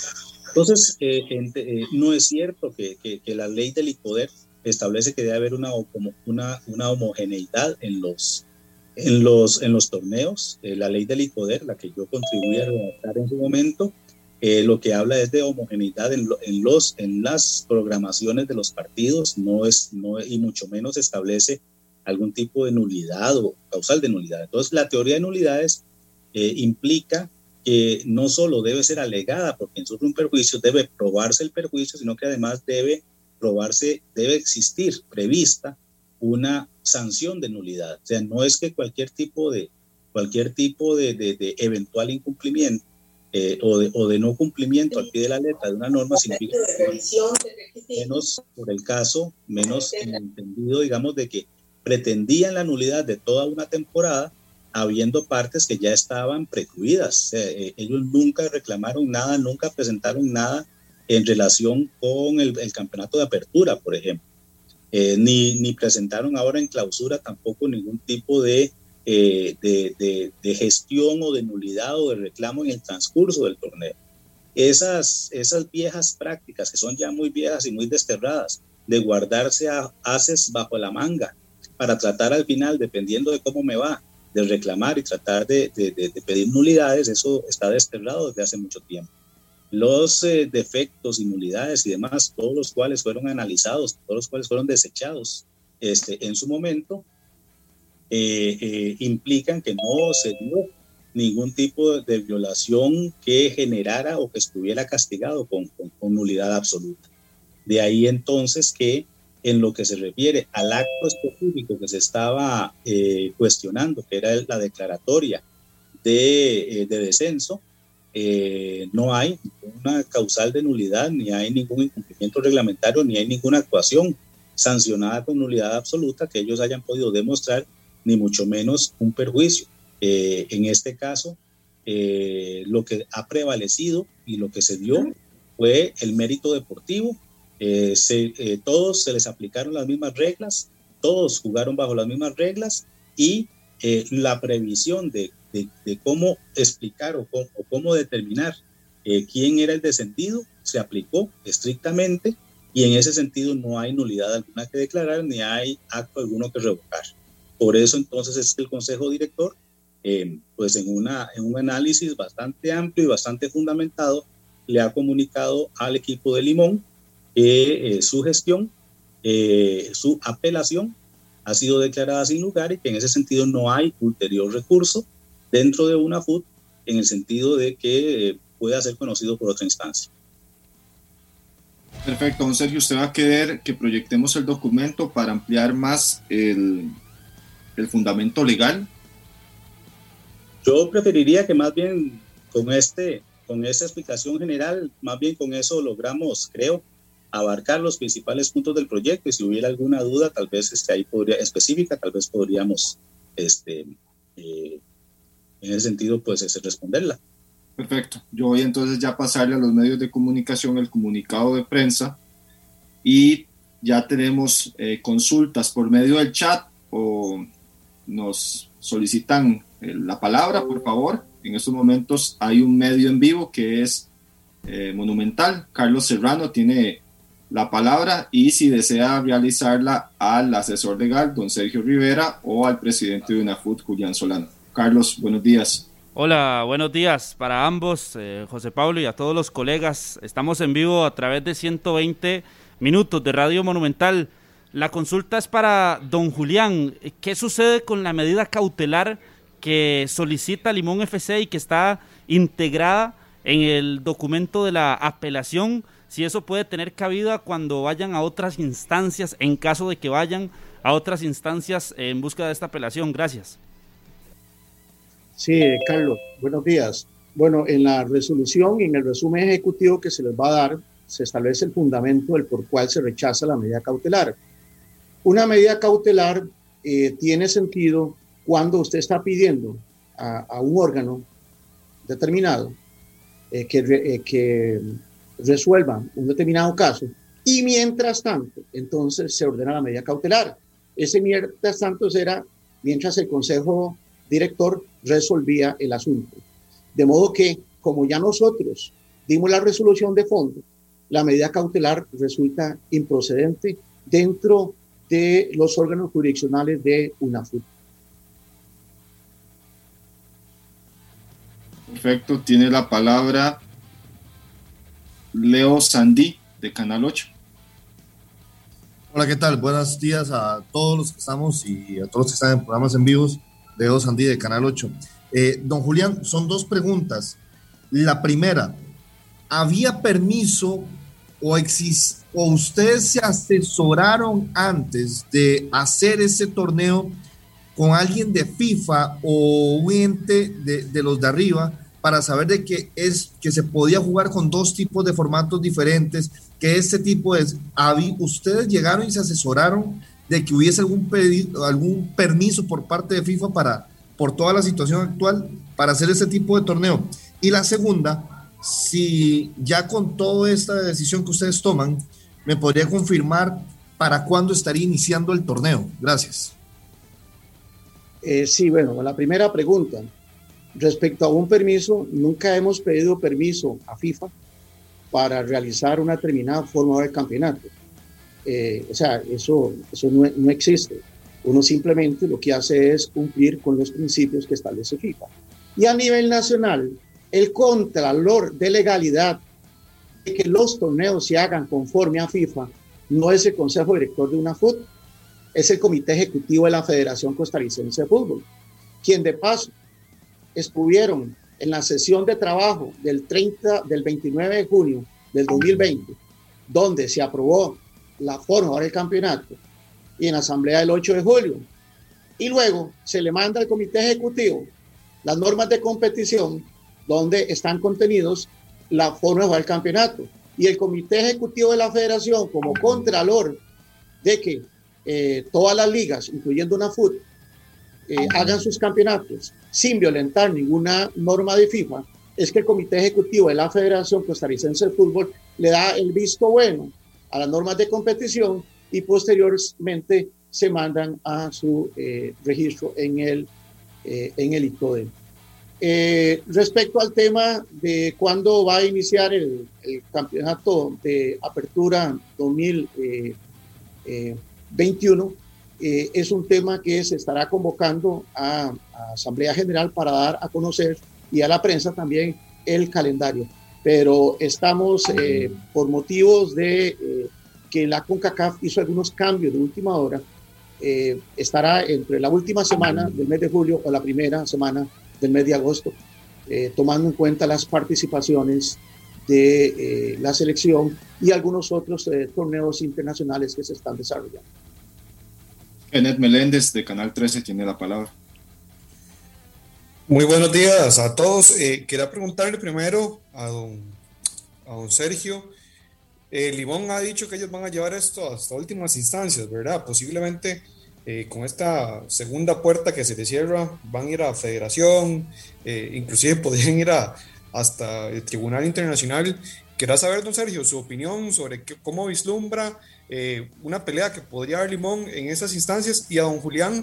Entonces, eh, no es cierto que, la ley del poder establece que debe haber una, una, una homogeneidad en los, en los, en los torneos. la ley del poder, la que yo contribuí a redactar en su momento, eh, lo que habla es de homogeneidad en, los, en las programaciones de los partidos, no es, no, y mucho menos establece algún tipo de nulidad o causal de nulidad. Entonces, la teoría de nulidades eh, implica que no solo debe ser alegada porque quien sufre un perjuicio, debe probarse el perjuicio, sino que además debe probarse, debe existir prevista una sanción de nulidad. O sea, no es que cualquier tipo de, cualquier tipo de, de eventual incumplimiento eh, o, de, o, de, no cumplimiento al pie de la letra de una norma significa menos por el caso, menos el entendido, digamos, de que pretendían la nulidad de toda una temporada, habiendo partes que ya estaban precluidas. Eh, ellos nunca reclamaron nada, nunca presentaron nada en relación con el, el campeonato de apertura, por ejemplo. Eh, ni, ni presentaron ahora en clausura tampoco ningún tipo de eh, de, gestión o de nulidad o de reclamo en el transcurso del torneo. Esas, esas viejas prácticas, que son ya muy viejas y muy desterradas, de guardarse a haces bajo la manga para tratar al final, dependiendo de cómo me va, de reclamar y tratar de, pedir nulidades, eso está desterrado desde hace mucho tiempo. Los eh, defectos y nulidades y demás, todos los cuales fueron analizados, todos los cuales fueron desechados este, en su momento, eh, eh, implican que no se dio ningún tipo de violación que generara o que estuviera castigado con, nulidad absoluta. De ahí entonces que en lo que se refiere al acto específico que se estaba eh, cuestionando, que era la declaratoria de, de descenso, no hay una causal de nulidad, ni hay ningún incumplimiento reglamentario, ni hay ninguna actuación sancionada con nulidad absoluta que ellos hayan podido demostrar ni mucho menos un perjuicio. Eh, en este caso, eh, lo que ha prevalecido y lo que se dio fue el mérito deportivo. Eh, todos se les aplicaron las mismas reglas, todos jugaron bajo las mismas reglas y la previsión de, cómo explicar o cómo determinar quién era el descendido se aplicó estrictamente y en ese sentido no hay nulidad alguna que declarar ni hay acto alguno que revocar. Por eso entonces es que el Consejo Director, eh, pues en, una, en un análisis bastante amplio y bastante fundamentado, le ha comunicado al equipo de Limón que eh, su gestión, eh, su apelación ha sido declarada sin lugar y que en ese sentido no hay ulterior recurso dentro de una FUT en el sentido de que pueda ser conocido por otra instancia. Perfecto, don Sergio, usted va a querer que proyectemos el documento para ampliar más el, el fundamento legal. Yo preferiría que más bien con este, con esta explicación general, más bien con eso logramos, creo, abarcar los principales puntos del proyecto y si hubiera alguna duda, tal vez este, ahí podría, específica, tal vez podríamos, este, eh, en ese sentido, pues responderla. Perfecto. Yo voy entonces ya a pasarle a los medios de comunicación el comunicado de prensa y ya tenemos eh, consultas por medio del chat o nos solicitan eh, la palabra, por favor. En estos momentos hay un medio en vivo que es eh, monumental. Carlos Serrano tiene la palabra y si desea realizarla al asesor legal, don Sergio Rivera, o al presidente de UNAFUT, Julián Solano. Carlos, buenos días. Hola, buenos días para ambos, eh, José Pablo y a todos los colegas. Estamos en vivo a través de 120 minutos de Radio Monumental. La consulta es para don Julián. ¿Qué sucede con la medida cautelar que solicita Limón FC y que está integrada en el documento de la apelación? Si eso puede tener cabida cuando vayan a otras instancias, en caso de que vayan a otras instancias en busca de esta apelación. Gracias. Sí, Carlos, buenos días. Bueno, en la resolución y en el resumen ejecutivo que se les va a dar, se establece el fundamento del por cual se rechaza la medida cautelar. Una medida cautelar eh, tiene sentido cuando usted está pidiendo a, un órgano determinado eh, que, eh, que resuelva un determinado caso y mientras tanto, entonces se ordena la medida cautelar. Ese mientras tanto será mientras el Consejo Director resolvía el asunto. De modo que, como ya nosotros dimos la resolución de fondo, la medida cautelar resulta improcedente dentro de los órganos jurisdiccionales de UNAFUT. Perfecto, tiene la palabra Leo Sandí de Canal 8. Hola, ¿qué tal? Buenos días a todos los que estamos y a todos los que están en programas en vivos. Leo Sandí de Canal 8. Eh, don Julián, son dos preguntas. La primera, ¿había permiso o, o ustedes se asesoraron antes de hacer ese torneo con alguien de FIFA o un ente de, los de arriba para saber de que es que se podía jugar con dos tipos de formatos diferentes, que este tipo es, ustedes llegaron y se asesoraron de que hubiese algún pedido, algún permiso por parte de FIFA para por toda la situación actual para hacer este tipo de torneo. Y la segunda, si ya con toda esta decisión que ustedes toman, me podría confirmar para cuándo estaría iniciando el torneo. Gracias. Eh, sí, bueno, la primera pregunta. Respecto a un permiso, nunca hemos pedido permiso a FIFA para realizar una determinada forma del campeonato. Eh, o sea, eso, eso no, no existe. Uno simplemente lo que hace es cumplir con los principios que establece FIFA. Y a nivel nacional, el contralor de legalidad de que los torneos se hagan conforme a FIFA no es el consejo director de una FUT, es el comité ejecutivo de la Federación Costarricense de Fútbol, quien de paso estuvieron en la sesión de trabajo del 30 del 29 de junio del 2020, donde se aprobó la forma del campeonato y en la asamblea del 8 de julio. Y luego se le manda al comité ejecutivo las normas de competición donde están contenidos la forma del campeonato. Y el comité ejecutivo de la federación, como contralor de que eh, todas las ligas, incluyendo una FUT, eh, hagan sus campeonatos sin violentar ninguna norma de FIFA, es que el Comité Ejecutivo de la Federación Costarricense de Fútbol le da el visto bueno a las normas de competición y posteriormente se mandan a su eh, registro en el, eh, en el ICODE. Eh, respecto al tema de cuándo va a iniciar el, campeonato de apertura 2021, es un tema que se estará convocando a, a Asamblea General para dar a conocer y a la prensa también el calendario. Pero estamos por motivos de que la CONCACAF hizo algunos cambios de última hora, eh, estará entre la última semana del mes de julio o la primera semana del mes de agosto, eh, tomando en cuenta las participaciones de eh, la selección y algunos otros torneos internacionales que se están desarrollando. Kenneth Meléndez de Canal 13 tiene la palabra. Muy buenos días a todos. quería preguntarle primero a don, a don Sergio eh, Limón ha dicho que ellos van a llevar esto hasta últimas instancias, ¿verdad? Posiblemente eh, con esta segunda puerta que se le cierra, van a ir a federación, eh, inclusive podrían ir a, hasta el Tribunal Internacional. Quería saber, don Sergio, su opinión sobre cómo vislumbra una pelea que podría haber Limón en esas instancias y a don Julián.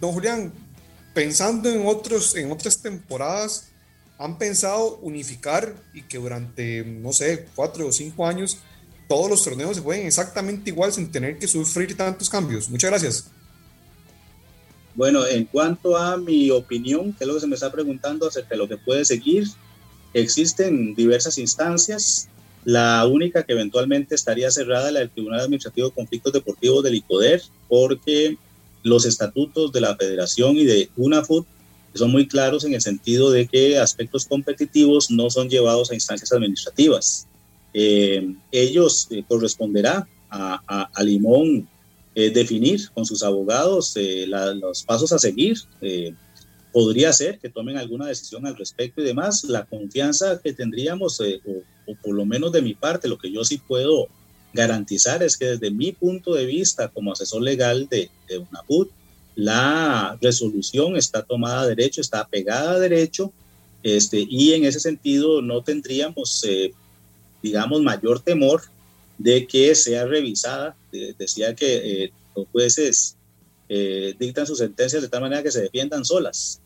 don Julián, pensando en, otros, en otras temporadas, han pensado unificar y que durante, no sé, cuatro o cinco años todos los torneos se jueguen exactamente igual sin tener que sufrir tantos cambios. Muchas gracias. Bueno, en cuanto a mi opinión, que es lo que se me está preguntando acerca de lo que puede seguir, existen diversas instancias. La única que eventualmente estaría cerrada es la del Tribunal Administrativo de Conflictos Deportivos del ICODER, porque los estatutos de la Federación y de UNAFUT son muy claros en el sentido de que aspectos competitivos no son llevados a instancias administrativas. Eh, ellos eh, corresponderá a, Limón eh, definir con sus abogados los pasos a seguir. podría ser que tomen alguna decisión al respecto y demás. La confianza que tendríamos, o, por lo menos de mi parte, lo que yo sí puedo garantizar es que desde mi punto de vista como asesor legal de, de UNAPUT, la resolución está tomada a derecho, está apegada a derecho, este, y en ese sentido no tendríamos, eh, digamos, mayor temor de que sea revisada. decía que eh, los jueces eh, dictan sus sentencias de tal manera que se defiendan solas.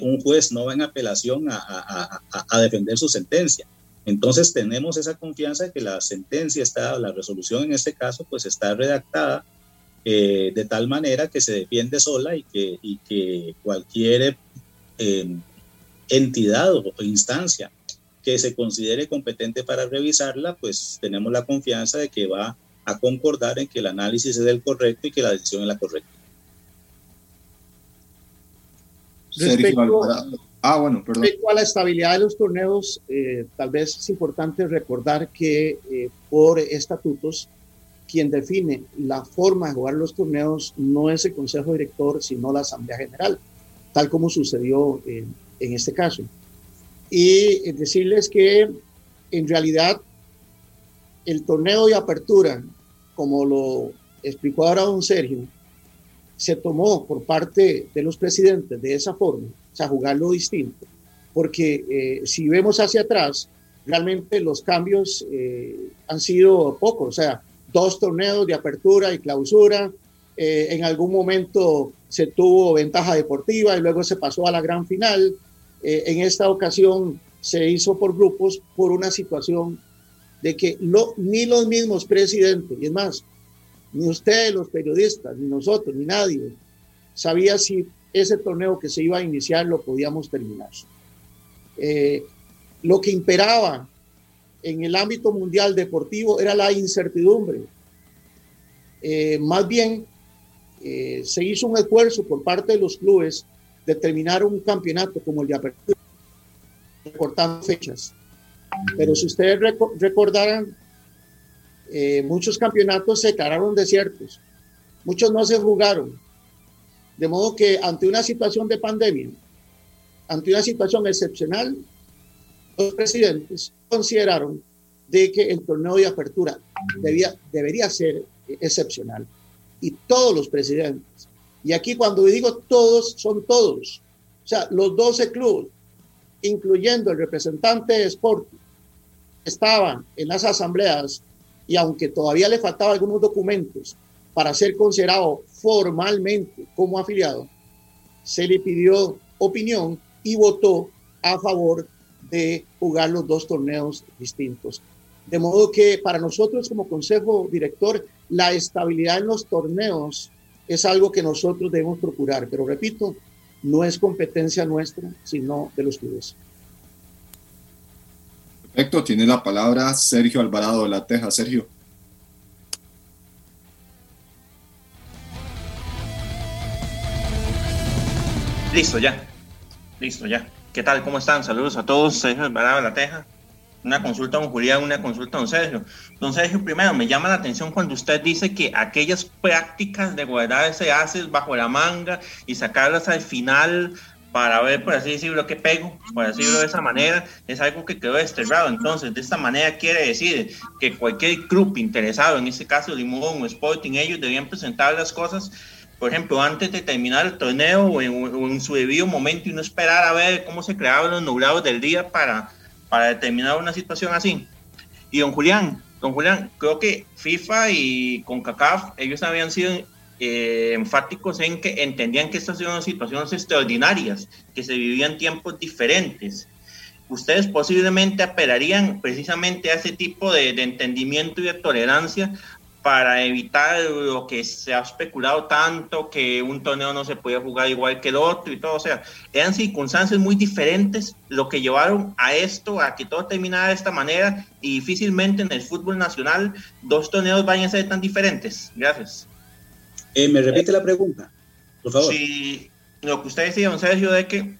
un juez no va en apelación a, a, defender su sentencia. Entonces tenemos esa confianza de que la sentencia está, la resolución en este caso, pues está redactada eh, de tal manera que se defiende sola y que, y que cualquier eh, entidad o instancia que se considere competente para revisarla, pues tenemos la confianza de que va a concordar en que el análisis es el correcto y que la decisión es la correcta. Respecto, ah, bueno, perdón. respecto a la estabilidad de los torneos, eh, tal vez es importante recordar que por estatutos quien define la forma de jugar los torneos no es el Consejo Director, sino la Asamblea General, tal como sucedió en, este caso. Y decirles que en realidad el torneo de apertura, como lo explicó ahora don Sergio, se tomó por parte de los presidentes de esa forma, o sea, jugarlo distinto, porque eh, si vemos hacia atrás, realmente los cambios eh, han sido pocos, o sea, dos torneos de apertura y clausura. Eh, en algún momento se tuvo ventaja deportiva y luego se pasó a la gran final. Eh, en esta ocasión se hizo por grupos por una situación de que ni los mismos presidentes, y es más, ni ustedes los periodistas, ni nosotros, ni nadie, sabía si ese torneo que se iba a iniciar lo podíamos terminar. Eh, lo que imperaba en el ámbito mundial deportivo era la incertidumbre. Eh, más bien, se hizo un esfuerzo por parte de los clubes de terminar un campeonato como el de apertura, recortando fechas. Pero si ustedes recordarán, eh, muchos campeonatos se declararon desiertos, muchos no se jugaron. De modo que ante una situación de pandemia, ante una situación excepcional, los presidentes consideraron de que el torneo de apertura debía, debería ser excepcional. Y todos los presidentes Y aquí cuando digo todos, son todos. O sea, los 12 clubes, incluyendo el representante de Sporting, estaban en las asambleas y aunque todavía le faltaban algunos documentos para ser considerado formalmente como afiliado, se le pidió opinión y votó a favor de jugar los dos torneos distintos. De modo que para nosotros como consejo director, la estabilidad en los torneos es algo que nosotros debemos procurar, pero repito, no es competencia nuestra, sino de los clubes. Perfecto, tiene la palabra Sergio Alvarado de la Teja. Sergio. Listo, ya. Listo, ya. ¿Qué tal? ¿Cómo están? Saludos a todos. Sergio Alvarado de la Teja. Una consulta a don Julián, una consulta a don Sergio. Don Sergio, primero, me llama la atención cuando usted dice que aquellas prácticas de guardar ese haces bajo la manga y sacarlas al final para ver, por así decirlo, qué pego, por decirlo de esa manera, es algo que quedó desterrado. Entonces, de esta manera quiere decir que cualquier club interesado, en este caso Limón o Sporting, ellos debían presentar las cosas por ejemplo, antes de terminar el torneo o en, su debido momento y no esperar a ver cómo se creaban los nublados del día para, para determinar una situación así. Y don Julián, don Julián, creo que FIFA y CONCACAF, ellos habían sido eh, enfáticos en que entendían que estas eran situaciones extraordinarias, que se vivían tiempos diferentes. Ustedes posiblemente apelarían precisamente a ese tipo de, de entendimiento y de tolerancia para evitar lo que se ha especulado tanto, que un torneo no se podía jugar igual que el otro y todo. O sea, eran circunstancias muy diferentes lo que llevaron a esto, a que todo terminara de esta manera y difícilmente en el fútbol nacional dos torneos vayan a ser tan diferentes. Gracias. Eh, ¿Me repite la pregunta? Por favor. Sí, lo que usted decía, don Sergio, de que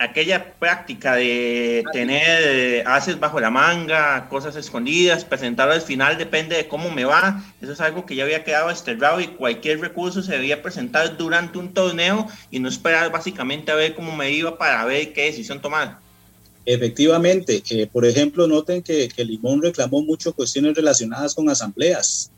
aquella práctica de tener haces bajo la manga, cosas escondidas, presentarlo al final depende de cómo me va. Eso es algo que ya había quedado esterrado y cualquier recurso se debía presentar durante un torneo y no esperar básicamente a ver cómo me iba para ver qué decisión tomar. Efectivamente, eh, por ejemplo, noten que, que Limón reclamó mucho cuestiones relacionadas con asambleas.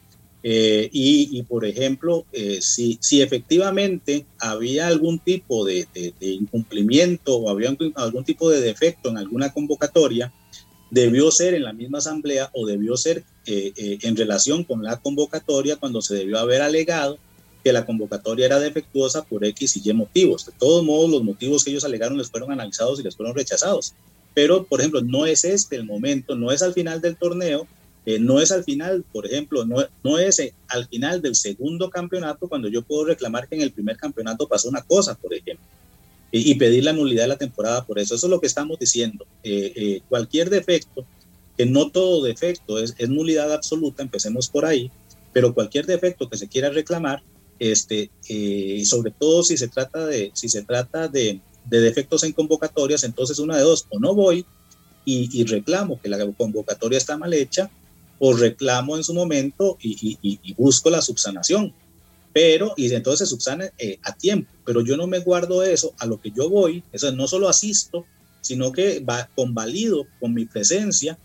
Eh, y, por ejemplo, eh, si, si, efectivamente había algún tipo de, incumplimiento o había algún tipo de defecto en alguna convocatoria, debió ser en la misma asamblea o debió ser eh, en relación con la convocatoria cuando se debió haber alegado que la convocatoria era defectuosa por X y Y motivos. De todos modos, los motivos que ellos alegaron les fueron analizados y les fueron rechazados. Pero, por ejemplo, no es este el momento, no es al final del torneo eh, no es al final, por ejemplo, no, es eh, al final del segundo campeonato cuando yo puedo reclamar que en el primer campeonato pasó una cosa, por ejemplo, y, pedir la nulidad de la temporada por eso. Eso es lo que estamos diciendo. Eh, cualquier defecto, que no todo defecto es, nulidad absoluta, empecemos por ahí, pero cualquier defecto que se quiera reclamar, este, sobre todo si se trata de, si se trata de defectos en convocatorias, entonces una de dos, o no voy y, y reclamo que la convocatoria está mal hecha, o reclamo en su momento y, busco la subsanación. Pero, y entonces se subsane eh, a tiempo, pero yo no me guardo eso a lo que yo voy, eso no solo asisto, sino que va, convalido con mi presencia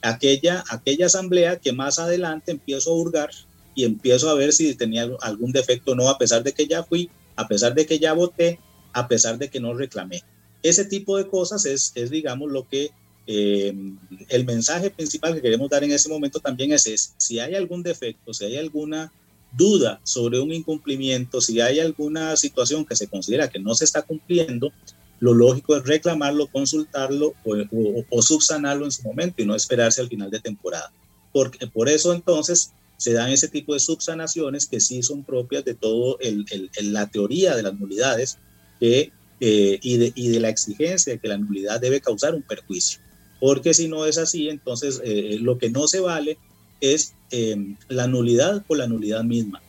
aquella, aquella asamblea que más adelante empiezo a hurgar y empiezo a ver si tenía algún defecto o no, a pesar de que ya fui, a pesar de que ya voté, a pesar de que no reclamé. Ese tipo de cosas es, es digamos, lo que eh, el mensaje principal que queremos dar en ese momento también es, si hay algún defecto, si hay alguna duda sobre un incumplimiento, si hay alguna situación que se considera que no se está cumpliendo, lo lógico es reclamarlo, consultarlo o, subsanarlo en su momento y no esperarse al final de temporada. Porque, por eso entonces se dan ese tipo de subsanaciones que sí son propias de todo la teoría de las nulidades que, eh, y, de, y de la exigencia de que la nulidad debe causar un perjuicio porque si no es así, entonces eh, eh, lo que no se vale es em, la nulidad por la nulidad misma.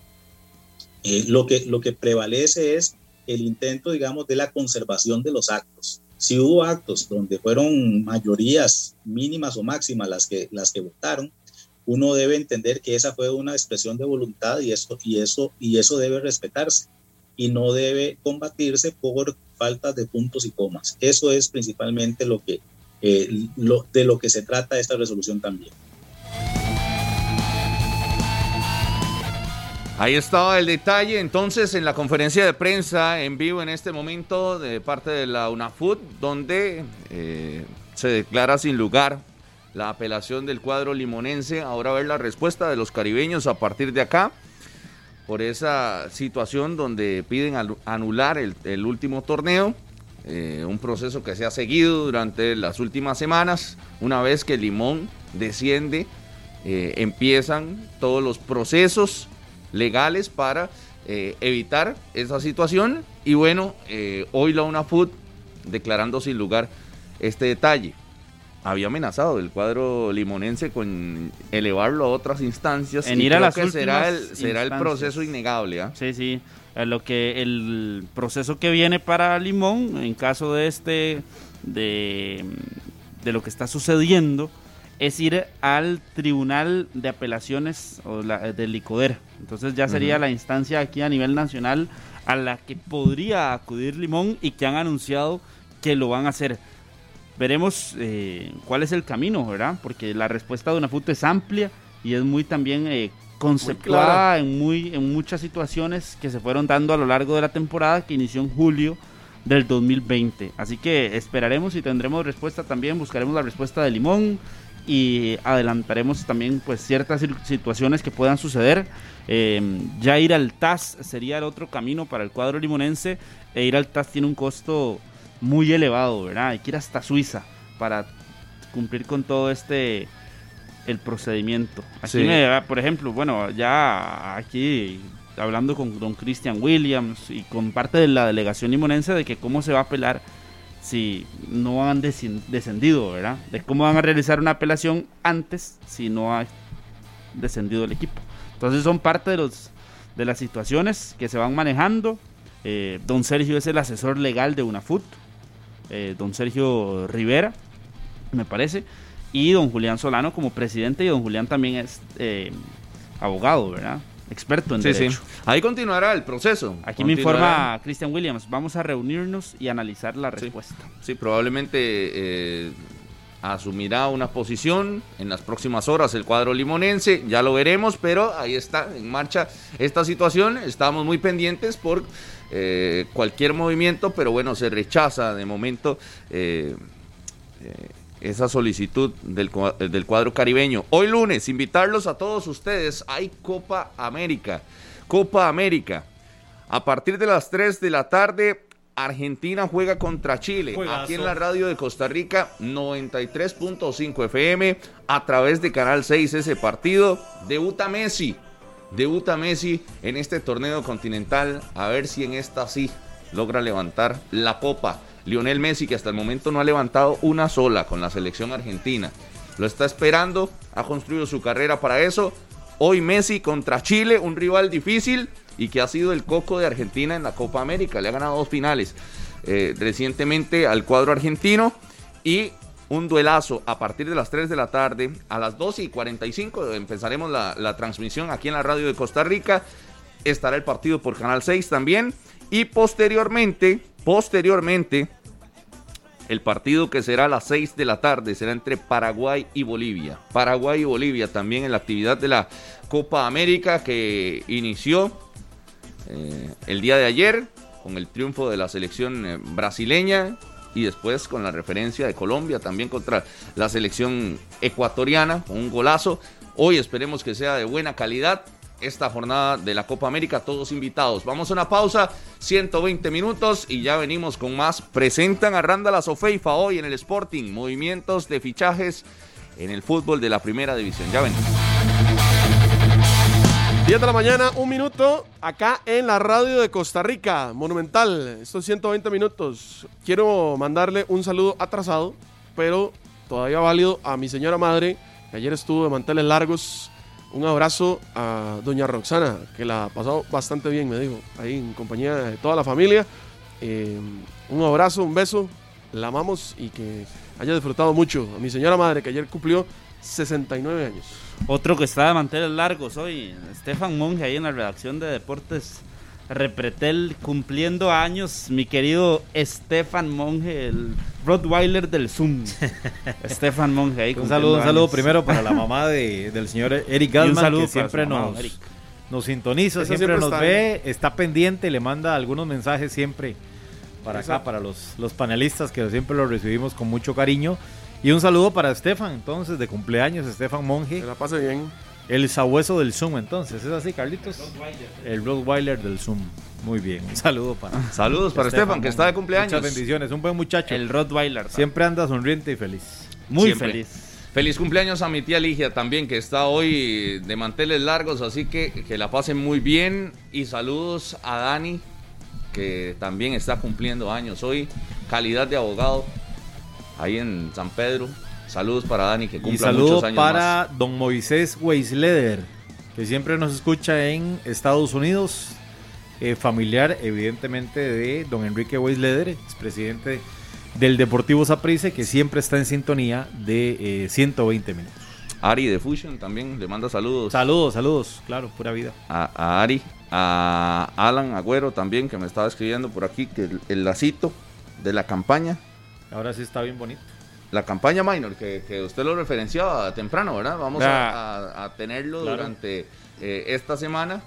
Eh, lo, que, lo que prevalece es el intento, digamos, de la conservación de los actos. Si hubo actos donde fueron mayorías mínimas o máximas las que, las que votaron, uno debe entender que esa fue una expresión de voluntad y eso, y eso, y eso debe respetarse y no debe combatirse por falta de puntos y comas. Eso es principalmente lo que, eh, de lo que se trata esta resolución también. Ahí estaba el detalle. Entonces, en la conferencia de prensa en vivo en este momento de parte de la UNAFUT, donde eh, se declara sin lugar la apelación del cuadro limonense. Ahora a ver la respuesta de los caribeños a partir de acá por esa situación donde piden anular el, último torneo. Eh, un proceso que se ha seguido durante las últimas semanas. Una vez que Limón desciende, eh, empiezan todos los procesos legales para eh, evitar esa situación. Y bueno, eh, hoy la UNAFUT declarando sin lugar este detalle. Había amenazado el cuadro limonense con elevarlo a otras instancias. En ir a las que será el, será el proceso innegable. ¿ah? Sí, Lo que el proceso que viene para Limón, en caso de este, de, de lo que está sucediendo, es ir al Tribunal de Apelaciones o la, del Licoder. Entonces ya sería la instancia aquí a nivel nacional a la que podría acudir Limón y que han anunciado que lo van a hacer. Veremos eh, cuál es el camino, ¿verdad? Porque la respuesta de una FUT es amplia y es muy también eh, conceptuada en, muy, en muchas situaciones que se fueron dando a lo largo de la temporada que inició en julio del 2020. Así que esperaremos y tendremos respuesta también, buscaremos la respuesta de Limón, y adelantaremos también pues ciertas situaciones que puedan suceder. Eh, ya ir al TAS sería el otro camino para el cuadro limonense e ir al TAS tiene un costo muy elevado, ¿verdad? Hay que ir hasta Suiza para cumplir con todo este el procedimiento. Aquí por ejemplo, bueno, ya aquí hablando con don Christian Williams y con parte de la delegación limonense de que cómo se va a apelar si no han descendido, ¿verdad? De cómo van a realizar una apelación antes si no ha descendido el equipo. Entonces son parte de, los, de las situaciones que se van manejando. Eh, don Sergio es el asesor legal de UNAFUT, eh, don Sergio Rivera, me parece, y don Julián Solano como presidente y don Julián también es eh, abogado, ¿verdad? experto en derecho. Ahí continuará el proceso. Aquí me informa Christian Williams. Vamos a reunirnos y analizar la respuesta. Sí, probablemente eh, asumirá una posición en las próximas horas el cuadro limonense. Ya lo veremos, pero ahí está en marcha esta situación. Estamos muy pendientes por eh, cualquier movimiento, pero bueno, se rechaza de momento. Eh, esa solicitud del, del, cuadro caribeño. Hoy lunes, invitarlos a todos ustedes. Hay Copa América. Copa América. A partir de las 3 de la tarde, Argentina juega contra Chile. Aquí en la radio de Costa Rica, 93.5 FM. A través de Canal 6, ese partido. Debuta Messi. Debuta Messi en este torneo continental. A ver si en esta sí logra levantar la copa Lionel Messi, que hasta el momento no ha levantado una sola con la selección argentina. Lo está esperando, ha construido su carrera para eso. Hoy Messi contra Chile, un rival difícil y que ha sido el coco de Argentina en la Copa América. Le ha ganado dos finales eh, recientemente al cuadro argentino y un duelazo a partir de las 3 de la tarde. A las 12 y 45 empezaremos la, la transmisión aquí en la radio de Costa Rica. Estará el partido por Canal 6 también. Y posteriormente, posteriormente, el partido que será a las 6 de la tarde será entre Paraguay y Bolivia. Paraguay y Bolivia también en la actividad de la Copa América que inició eh, el día de ayer con el triunfo de la selección eh, brasileña y después con la referencia de Colombia también contra la selección ecuatoriana con un golazo. Hoy esperemos que sea de buena calidad esta jornada de la Copa América, todos invitados. Vamos a una pausa, 120 minutos y ya venimos con más. Presentan a Randall Sofeifa hoy en el Sporting, movimientos de fichajes en el fútbol de la primera división. Ya venimos. 10 de la mañana, un minuto, acá en la radio de Costa Rica, Monumental, estos 120 minutos. Quiero mandarle un saludo atrasado, pero todavía válido a mi señora madre, que ayer estuvo de manteles largos un abrazo a doña Roxana, que la ha pasado bastante bien, me dijo, ahí en compañía de toda la familia. Eh, un abrazo, un beso, la amamos y que haya disfrutado mucho. A mi señora madre, que ayer cumplió 69 años. Otro que está de mantener largos hoy, Estefan Monge, ahí en la redacción de Deportes Repretel cumpliendo años, mi querido Estefan Monge, el Rottweiler del Zoom. Estefan Monge ahí. Un saludo, un saludo primero para la mamá de, del señor Eric Gasman, que siempre nos, nos sintoniza, siempre, siempre nos está ve, está pendiente, le manda algunos mensajes siempre para acá, para los, los panelistas que siempre los recibimos con mucho cariño. Y un saludo para Estefan, entonces, de cumpleaños, Estefan Monge. Que la pase bien. El sabueso del Zoom, entonces, ¿es así, Carlitos? El Rottweiler del Zoom. Muy bien, un saludo para. Saludos para Estefan, que está de cumpleaños. Muchas bendiciones, un buen muchacho. El Rottweiler. Siempre anda sonriente y feliz. Muy Siempre. feliz. Feliz cumpleaños a mi tía Ligia también, que está hoy de manteles largos, así que que la pasen muy bien. Y saludos a Dani, que también está cumpliendo años hoy. Calidad de abogado, ahí en San Pedro. Saludos para Dani, que Y cumpla saludo muchos años para más. don Moisés Weisleder, que siempre nos escucha en Estados Unidos, eh, familiar evidentemente de don Enrique Weisleder, expresidente del Deportivo Saprissa, que siempre está en sintonía de eh, 120 minutos. Ari de Fusion también le manda saludos. Saludos, saludos, claro, pura vida. a, a Ari, a Alan Agüero también, que me estaba escribiendo por aquí, que el, el lacito de la campaña, Ahora sí está bien bonito. La campaña minor, que, que usted lo referenciaba temprano, ¿verdad? Vamos a, a- a tenerlo Claro. durante eh, esta semana,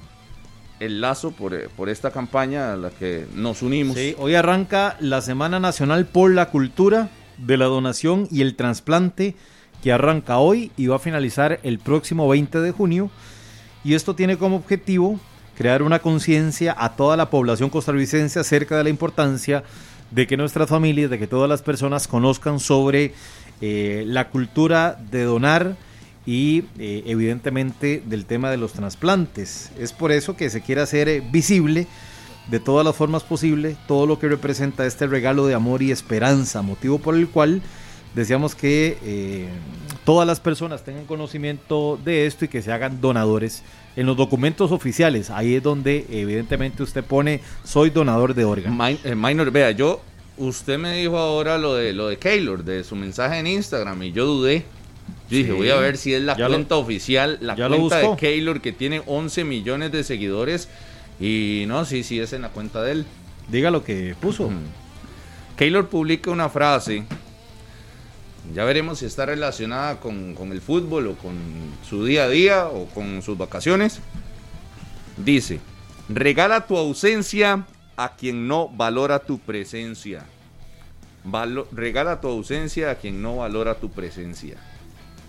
el lazo por, eh, por esta campaña a la que nos unimos. Sí, hoy arranca la Semana Nacional por la Cultura de la Donación y el Trasplante, que arranca hoy y va a finalizar el próximo 20 de junio. Y esto tiene como objetivo crear una conciencia a toda la población costarricense acerca de la importancia de que nuestras familias, de que todas las personas conozcan sobre eh, la cultura de donar y eh, evidentemente del tema de los trasplantes. Es por eso que se quiere hacer eh, visible de todas las formas posibles todo lo que representa este regalo de amor y esperanza, motivo por el cual deseamos que todas las personas tengan conocimiento de esto y que se hagan donadores en los documentos oficiales. Ahí es donde evidentemente usted pone soy donador de órganos. Min- eh, minor, vea, yo, usted me dijo ahora lo de lo de Keylor, de su mensaje en Instagram, y yo dudé. Yo dije, Sí. voy a ver si es la Ya lo- cuenta oficial, la lo cuenta de. Keylor que tiene 11 millones de seguidores. Y no, sí, sí, es en la cuenta de él. Diga lo que puso. Ujú. Keylor publica una frase. Ya veremos si está relacionada con, el fútbol o con su día a día o con sus vacaciones. Dice, regala tu ausencia a quien no valora tu presencia. Regala tu ausencia a quien no valora tu presencia.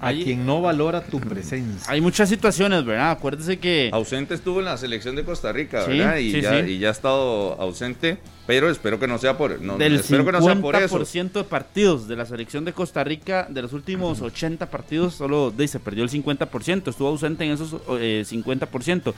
A Ahí- quien no valora tu presencia. Hay muchas situaciones, ¿verdad? Acuérdese que Ausente estuvo en la selección de Costa Rica, Sí, ¿verdad? Y, sí, ya, sí. y ya ha estado ausente, pero espero que no sea por, no, del espero que no sea por eso. 50% de partidos de la selección de Costa Rica, de los últimos 80 partidos, solo se perdió el 50%, estuvo ausente en esos eh, 50%.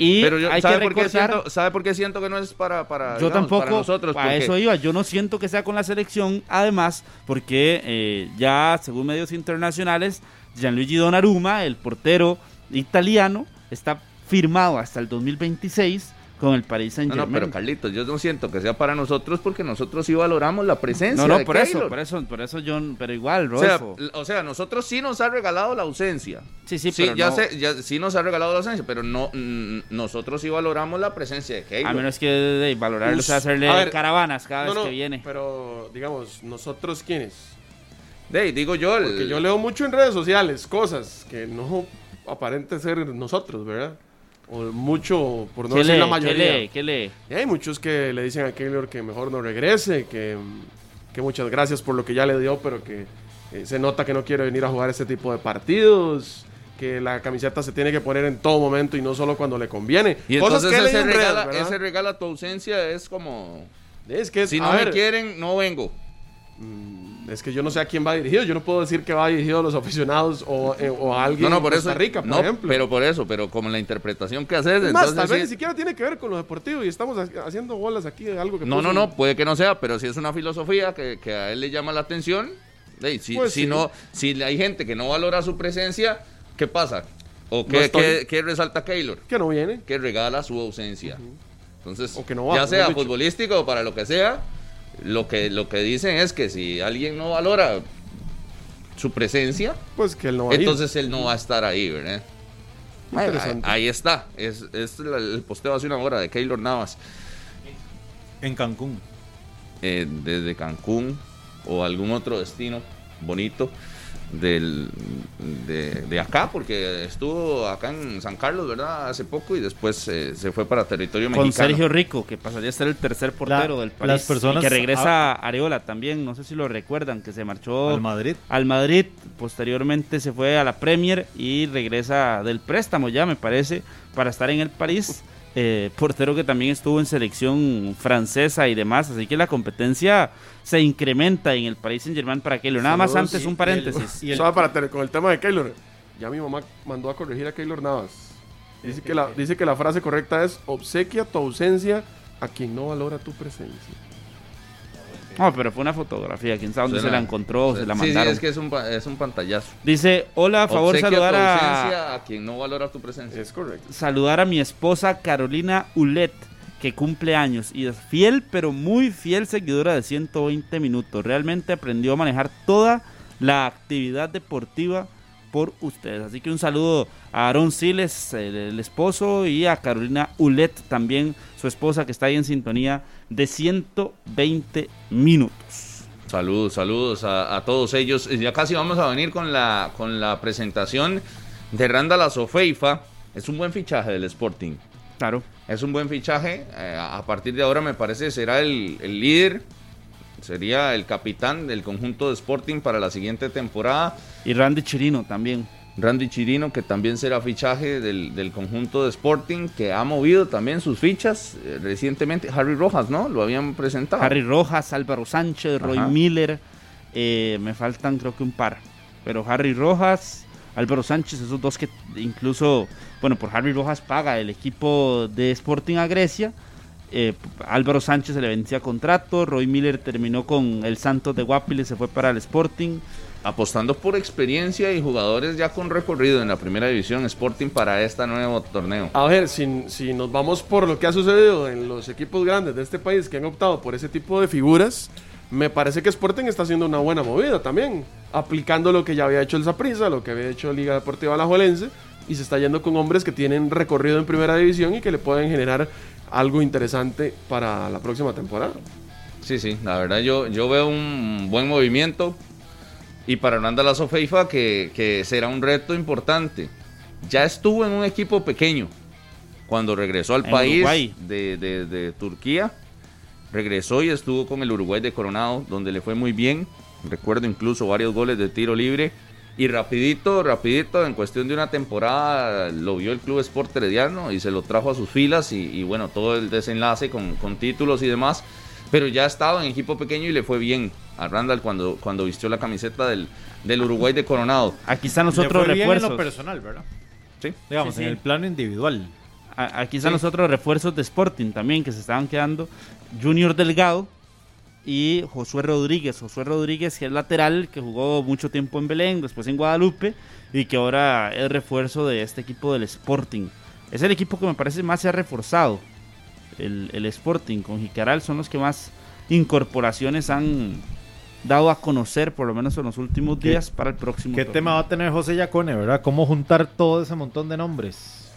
Y Pero yo, hay ¿sabe, que por qué siento, ¿sabe por qué siento que no es para, para, yo digamos, tampoco, para nosotros? a Porque- eso iba, yo no siento que sea con la selección, además, porque eh, ya según medios internacionales, Gianluigi Donnarumma, el portero italiano, está firmado hasta el 2026 con el Paris Saint No, no, Germain. pero Carlitos, yo no siento que sea para nosotros porque nosotros sí valoramos la presencia No, no, de por eso, Keylor. por eso, por eso yo, pero igual, O sea, Rodolfo. o sea, nosotros sí nos ha regalado la ausencia. Sí, sí, Sí, pero ya no- sé, ya sí nos ha regalado la ausencia, pero no nosotros sí valoramos la presencia de Keylor. A menos que de valorarlo, o sea, hacerle ver, caravanas cada No, vez no, que viene. Pero, digamos, ¿nosotros quiénes? De digo yo, el- Porque yo leo mucho en redes sociales cosas que no aparente ser nosotros, ¿verdad? O mucho, por no ¿Qué decir lee? la ¿Qué mayoría. lee? ¿Qué lee? Y hay muchos que le dicen a Keylor que mejor no regrese, que, que muchas gracias por lo que ya le dio, pero que eh, se nota que no quiere venir a jugar este tipo de partidos, que la camiseta se tiene que poner en todo momento y no solo cuando le conviene. y Cosas entonces que ese regala, ¿verdad? ese regala tu ausencia es como Es que, si a no me ver, quieren, no vengo. mm, es que yo no sé a quién va dirigido. Yo no puedo decir que va dirigido a los aficionados o, eh, o a alguien No, no, por eso. Costa Rica, por no, ejemplo. pero por eso, pero como la interpretación que haces, Es más, entonces tal vez sí- ni siquiera tiene que ver con lo deportivo y estamos ha- haciendo bolas aquí de algo que No, puso- no, no, puede que no sea, pero si es una filosofía que, que a él le llama la atención, ey, si, Pues si sí. no, si hay gente que no valora su presencia, ¿qué pasa? ¿O No qué, estoy. qué- qué resalta Keylor? Que no viene. Que regala su ausencia. Entonces, O que no va, ya sea futbolístico o para lo que sea, lo que, lo que dicen es que si alguien no valora su presencia, Pues que él no va a ir. entonces él no va a estar ahí, ¿verdad? Ahí, Interesante. ahí está, es, es el posteo hace una hora de Keylor Navas. En Cancún. eh, desde Cancún o algún otro destino bonito. Del, de, de acá, porque estuvo acá en San Carlos, ¿verdad? Hace poco y después eh, se fue para territorio Con mexicano. Sergio Rico, que pasaría a ser el tercer portero La- del país. las personas- y que regresa a Areola también, no sé si lo recuerdan, que se marchó Al Madrid. al Madrid, posteriormente se fue a la Premier y regresa del préstamo ya, me parece, para estar en el París. Eh, portero que también estuvo en selección francesa y demás, así que la competencia se incrementa en el Paris Saint Germain para Keylor. Nada más antes, y- un y el- paréntesis. y el- Solo para tener- con el tema de Keylor. Ya mi mamá mandó a corregir a Keylor Navas. Dice que, la, dice que la frase correcta es obsequia tu ausencia a quien no valora tu presencia. No, pero fue una fotografía, quién sabe dónde se la encontró, se la Sí, sí, mandaron. es que es un, es un pantallazo. Dice, hola, a favor Obsequia saludar a, a quien no valora tu presencia. Es correcto. saludar a mi esposa Carolina Ulet, que cumple años y es fiel, pero muy fiel seguidora de 120 minutos. Realmente aprendió a manejar toda la actividad deportiva por ustedes. Así que un saludo a Aaron Siles, el, el esposo, y a Carolina Ulet, también su esposa, que está ahí en sintonía de 120 minutos. Saludos, saludos a, a todos ellos. Ya casi vamos a venir con la, con la presentación de Randall Azofeifa. Es un buen fichaje del Sporting. Claro. Es un buen fichaje. eh, a partir de ahora me parece será el, el líder. Sería el capitán del conjunto de Sporting para la siguiente temporada. Y Randy Chirino también. Randy Chirino, que también será fichaje del, del conjunto de Sporting, que ha movido también sus fichas eh, recientemente. Harry Rojas, ¿no? Lo habían presentado. Harry Rojas, Álvaro Sánchez, Roy Ajá. Miller. eh, me faltan creo que un par. Pero Harry Rojas, Álvaro Sánchez, esos dos que incluso, bueno, por Harry Rojas paga el equipo de Sporting a Grecia. Eh, Álvaro Sánchez se le vencía contrato. Roy Miller terminó con el Santos de Guapil y se fue para el Sporting. apostando por experiencia y jugadores ya con recorrido en la primera división Sporting para este nuevo torneo. A ver, si, si nos vamos por lo que ha sucedido en los equipos grandes de este país que han optado por ese tipo de figuras, me parece que Sporting está haciendo una buena movida también, aplicando lo que ya había hecho el Saprissa, lo que había hecho Liga Deportiva Alajuelense, y se está yendo con hombres que tienen recorrido en primera división y que le pueden generar algo interesante para la próxima temporada. Sí, sí, la verdad yo, yo veo un buen movimiento y para Hernanda Lazo Feifa que, que será un reto importante. Ya estuvo en un equipo pequeño cuando regresó al En país de- de Turquía. Regresó y estuvo con el Uruguay de Coronado, donde le fue muy bien. Recuerdo incluso varios goles de tiro libre. Y rapidito, rapidito, en cuestión de una temporada, lo vio el Club Sport Herediano y se lo trajo a sus filas. Y, y bueno, todo el desenlace con, con títulos y demás. Pero ya estaba en equipo pequeño y le fue bien a Randall cuando, cuando vistió la camiseta del, del Uruguay de Coronado. Aquí están los otros en refuerzos. lo personal, ¿verdad? Sí. Digamos, Sí, sí. en el plano individual. A- Aquí están Sí. los otros refuerzos de Sporting también que se estaban quedando. Junior Delgado y Josué Rodríguez. Josué Rodríguez que es lateral, que jugó mucho tiempo en Belén, después en Guadalupe y que ahora es refuerzo de este equipo del Sporting. Es el equipo que me parece más se ha reforzado. El, el Sporting con Jicaral son los que más incorporaciones han dado a conocer, por lo menos en los últimos ¿Qué- días, para el próximo ¿Qué torneo. tema va a tener José Yacone, verdad? ¿Cómo juntar todo ese montón de nombres?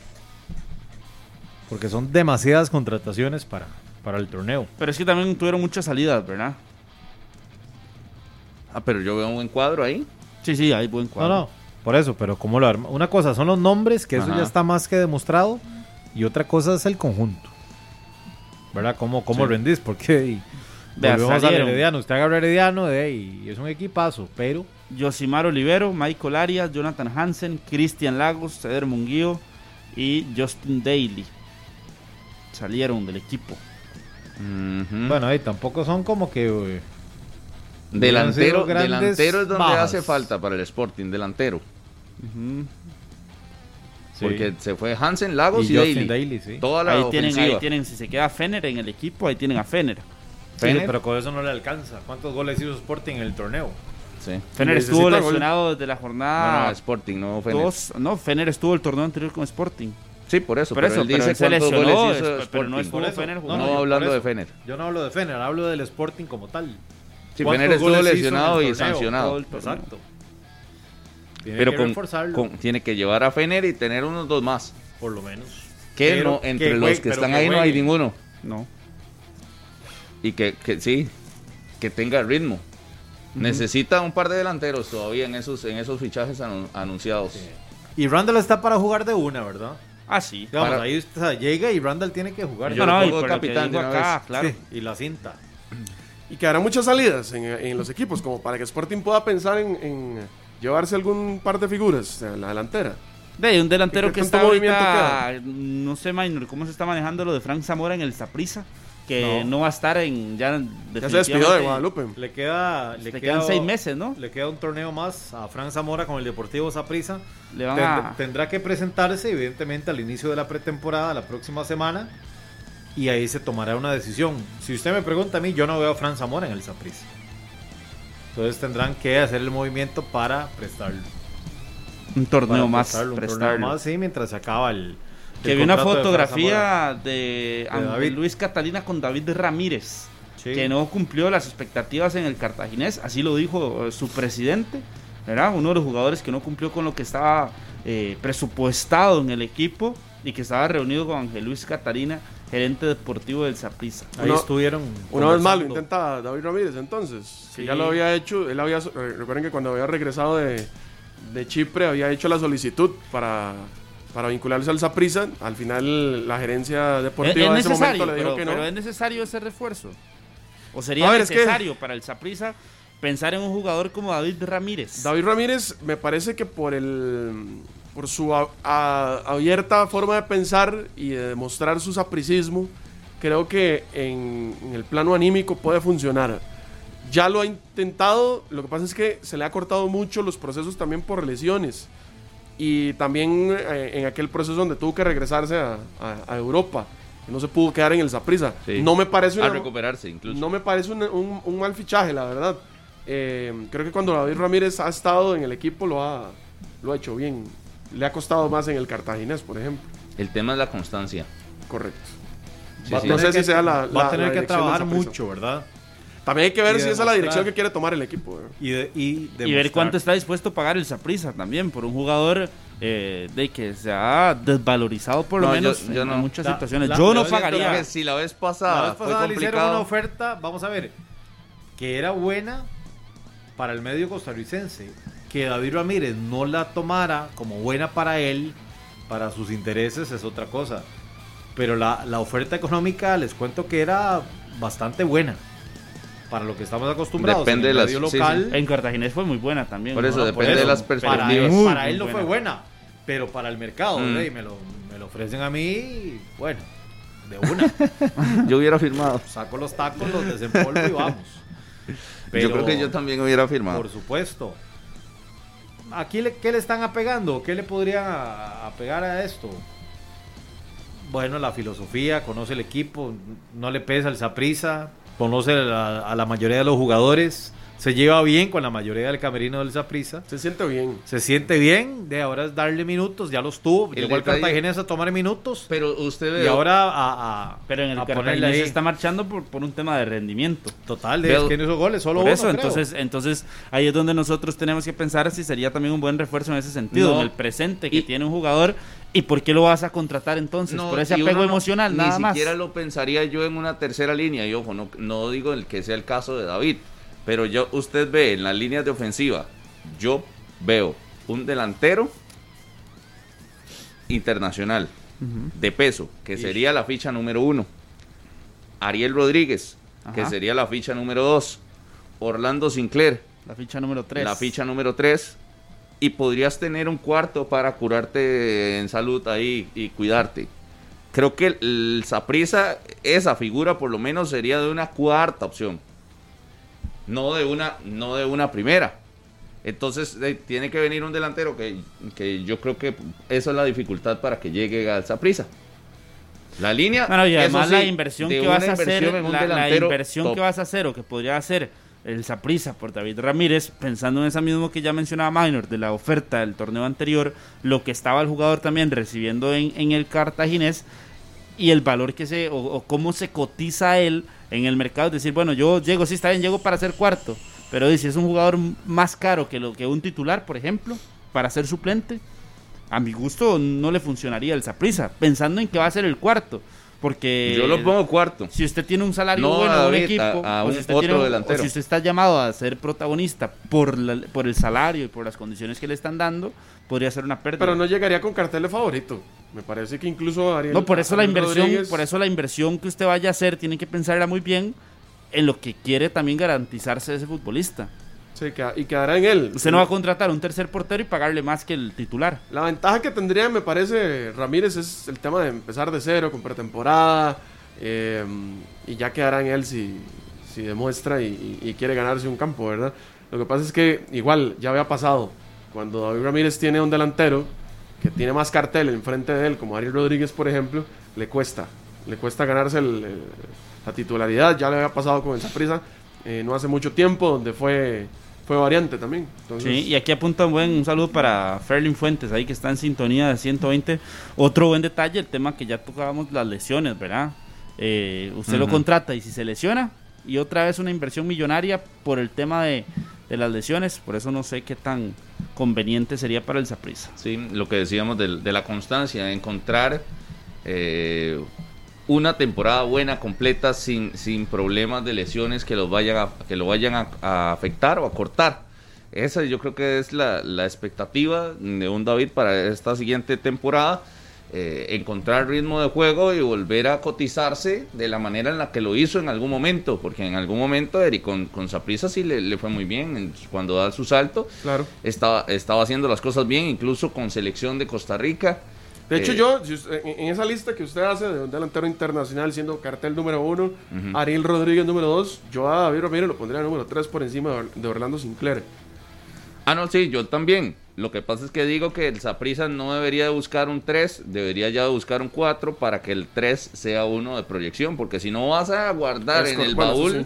Porque son demasiadas contrataciones para, para el torneo. Pero es que también tuvieron muchas salidas, ¿verdad? Ah, pero yo veo un buen cuadro ahí. Sí, sí, hay buen No, cuadro. no, por eso, pero ¿cómo lo arma? Una cosa son los nombres, que eso Ajá. ya está más que demostrado, y otra cosa es el conjunto. ¿Verdad? ¿Cómo, cómo Sí. rendís? Porque volvemos al salieron. Herediano. Usted agarra Herediano de, y es un equipazo, pero Yosimar Olivero, Michael Arias, Jonathan Hansen, Cristian Lagos, Ceder Munguío y Justin Daly. Salieron del equipo. Bueno, ahí tampoco son como que... eh, delantero, delantero es donde bajas. hace falta para el Sporting, delantero. sí. Porque se fue Hansen, Lagos y, Y Daly. Daly, sí. Toda la Ahí tienen, ahí tienen, si se queda Fener en el equipo, ahí tienen a Fener. Sí, Fener. pero con eso no le alcanza. ¿Cuántos goles hizo Sporting en el torneo? Sí. Fener estuvo gol. lesionado desde la No, no, jornada Sporting, no Fener. 2. No, Fener estuvo el torneo anterior con Sporting. Sí, por eso. Por pero eso, él pero dice él se lesionó, goles hizo es- pero no estuvo. Fener No, por hablando de Fener. Yo no hablo de Fener, hablo del Sporting como tal. Sí, ¿Cuántos Fener estuvo lesionado y sancionado. Exacto. Tiene Pero que con, reforzarlo, con- tiene que llevar a Fener y tener unos dos más. por lo menos. Que Pero no, entre que los juegue- que están que ahí no hay ninguno. No. Y que, que sí, que tenga ritmo. Necesita un par de delanteros todavía en esos, en esos fichajes anu- anunciados. Y Randall está para jugar de una, ¿verdad? Ah, sí. Digamos, Para- ahí o sea, llega y Randall tiene que jugar. Yo no, no, y capitán acá, vez. claro. Sí, y la cinta. Y que hará muchas salidas en, en los equipos, como para que Sporting pueda pensar en, en llevarse algún par de figuras en la delantera. De un delantero ¿Qué que está movimiento ahorita, no sé, Minor, cómo se está manejando lo de Frank Zamora en el Saprissa, que no. No. va a estar en ya Ya se despidió de Guadalupe. Le queda. Le, Le queda- quedan seis meses, ¿no? Le queda un torneo más a Fran Zamora con el Deportivo Saprissa. Le van Tend- a- Tendrá que presentarse, evidentemente, al inicio de la pretemporada, la próxima semana. Y ahí se tomará una decisión. Si usted me pregunta a mí, yo no veo a Fran Zamora en el Saprissa. Entonces tendrán que hacer el movimiento para prestarlo. Un torneo Para más, prestarlo, un torneo más, sí, mientras se acaba el. Que vi una de fotografía de, De. Luis Catalina con David Ramírez, Sí. que no cumplió las expectativas en el cartaginés, así lo dijo eh, su presidente, ¿verdad? Uno de los jugadores que no cumplió con lo que estaba eh, presupuestado en el equipo y que estaba reunido con Ángel Luis Catalina, gerente deportivo del Saprissa. Ahí Uno- estuvieron. Una vez más lo intenta David Ramírez entonces. Que Sí. ya lo había hecho. Él había, eh, recuerden que cuando había regresado de, de Chipre había hecho la solicitud para, para vincularse al Saprissa. Al final la gerencia ¿Es, deportiva es en ese momento le dijo pero, que no. pero es necesario ese refuerzo. ¿O sería es que- necesario para el Saprissa pensar en un jugador como David Ramírez? David Ramírez me parece que por el por su a- a- abierta forma de pensar y de demostrar su sapricismo, creo que en, en el plano anímico puede funcionar. Ya lo ha intentado, lo que pasa es que se le ha cortado mucho los procesos también por lesiones. Y también eh, en aquel proceso donde tuvo que regresarse a, a- a Europa, no se pudo quedar en el Saprissa. Sí. No me parece A recuperarse incluso. no me parece un, un- un mal fichaje, la verdad. Eh, creo que cuando David Ramírez ha estado en el equipo lo ha, lo ha hecho bien. Le ha costado más en el Cartaginés, por ejemplo. El tema es la constancia. Correcto. Sí, Va sí. No tener sé que- si sea la- Va a tener la que trabajar mucho, ¿verdad? También hay que ver Y si esa es la dirección que quiere tomar el equipo. Y, de- y, y ver cuánto está dispuesto a pagar el Saprissa también por un jugador eh, de que se ha desvalorizado por lo No, yo- menos yo en no. muchas La- situaciones. la- yo no la- pagaría. Que si la vez La pasada, vez pasada fue le hicieron complicado. una oferta, vamos a ver, que era buena para el medio costarricense. Que David Ramírez no la tomara como buena para él, para sus intereses, es otra cosa. Pero la, la oferta económica, les cuento que era bastante buena. Para lo que estamos acostumbrados. Depende en el de sí, local. En Cartaginés fue muy buena también. Por eso, ¿no? depende de las Para perspectivas. él, Muy, para él no fue buena. pero para el mercado, Mm. me lo, me lo ofrecen a mí, bueno, de una. Yo hubiera firmado. Saco los tacos, los desempolvo y vamos. yo creo que yo también hubiera firmado. Por supuesto. ¿Aquí le, qué le están apegando? ¿Qué le podrían apegar a esto? Bueno, la filosofía, conoce el equipo, no le pesa el Saprisa, conoce a, a la mayoría de los jugadores, se lleva bien con la mayoría del camerino del Saprisa. Se siente bien. Se siente bien, de ahora es darle minutos, ya los tuvo, El llegó detalle- Cartaginés a tomar minutos Pero usted ve, y ahora a, a- Pero en el Cartaginés se está marchando por, por un tema de rendimiento. Total, de Veo- es que no hizo goles, solo Por uno, eso, creo. entonces, entonces ahí es donde nosotros tenemos que pensar si sería también un buen refuerzo en ese sentido, No. en el presente que Y- tiene un jugador y por qué lo vas a contratar entonces, No, por ese apego no- emocional, ni nada más. siquiera lo pensaría yo en una tercera línea. Y ojo, no, no digo el que sea el caso de David. Pero yo, usted ve en las líneas de ofensiva, yo veo un delantero internacional de peso, que sería la ficha número uno. Ariel Rodríguez, que sería la ficha número dos. Orlando Sinclair, La ficha número 3. la ficha número 3 y podrías tener un cuarto para curarte en salud ahí y cuidarte. Creo que el Saprisa, esa figura por lo menos sería de una cuarta opción. No de una, no de una primera. Entonces eh, tiene que venir un delantero que, que yo creo que esa es la dificultad para que llegue al Saprisa. La línea. Bueno, y además sí, la inversión que vas a hacer, la, inversión top. que vas a hacer o que podría hacer el Saprissa por David Ramírez, pensando en esa mismo que ya mencionaba Minor, de la oferta del torneo anterior, lo que estaba el jugador también recibiendo en, en el Cartaginés y el valor que se, o, cómo se cotiza él en el mercado, es decir, bueno, yo llego, sí está bien, llego para ser cuarto, pero si es un jugador más caro que, lo, que un titular, por ejemplo, para ser suplente, a mi gusto no le funcionaría el Saprissa, pensando en que va a ser el cuarto. Porque Yo lo pongo cuarto. si usted tiene un salario No bueno a en un David, equipo, a- a o un si usted otro tiene un- o delantero. si usted está llamado a ser protagonista por, la- por el salario y por las condiciones que le están dando, podría ser una pérdida. Pero no llegaría con cartel de favorito. Me parece que incluso Ariel. No, por eso la inversión, Rodríguez- por eso la inversión que usted vaya a hacer tiene que pensarla muy bien en lo que quiere también garantizarse ese futbolista. Sí, y quedará en él. Usted no va a contratar un tercer portero y pagarle más que el titular. La ventaja que tendría, me parece, Ramírez es el tema de empezar de cero, con pretemporada. eh, y ya quedará en él si, si demuestra y, y- quiere ganarse un campo, ¿verdad? Lo que pasa es que, igual, ya había pasado. Cuando David Ramírez tiene un delantero que tiene más cartel enfrente de él, como Ariel Rodríguez, por ejemplo, le cuesta. Le cuesta ganarse el- el- la titularidad. Ya le había pasado con el Saprissa no hace mucho tiempo, donde fue, fue variante también. Entonces, Sí, y aquí apunta un buen un saludo para Ferlin Fuentes, ahí que está en sintonía de 120. Otro buen detalle, el tema que ya tocábamos, las lesiones, ¿verdad? Eh, usted lo contrata y si se lesiona, y otra vez una inversión millonaria por el tema de, de las lesiones, por eso no sé qué tan conveniente sería para el Saprissa. Sí, lo que decíamos del- de, la constancia, encontrar eh, una temporada buena, completa, sin, sin problemas de lesiones que, los vayan a, que lo vayan a, a afectar o a cortar. Esa yo creo que es la, la expectativa de un David para esta siguiente temporada. eh, encontrar ritmo de juego y volver a cotizarse de la manera en la que lo hizo en algún momento, porque en algún momento Eric con, con Saprissa sí le, le fue muy bien en- cuando da su salto, Claro. estaba, estaba haciendo las cosas bien, incluso con selección de Costa Rica. De hecho, Eh, yo, en, esa lista que usted hace de un delantero internacional siendo cartel número uno. Ariel Rodríguez número dos, yo a David Ramírez lo pondría número tres por encima de Or- de Orlando Sinclair. Ah, no, sí, yo también. Lo que pasa es que digo que el Saprissa no debería de buscar un 3, debería ya buscar un 4 para que el 3 sea uno de proyección, porque si no vas a guardar Es en el bueno, baúl, sí.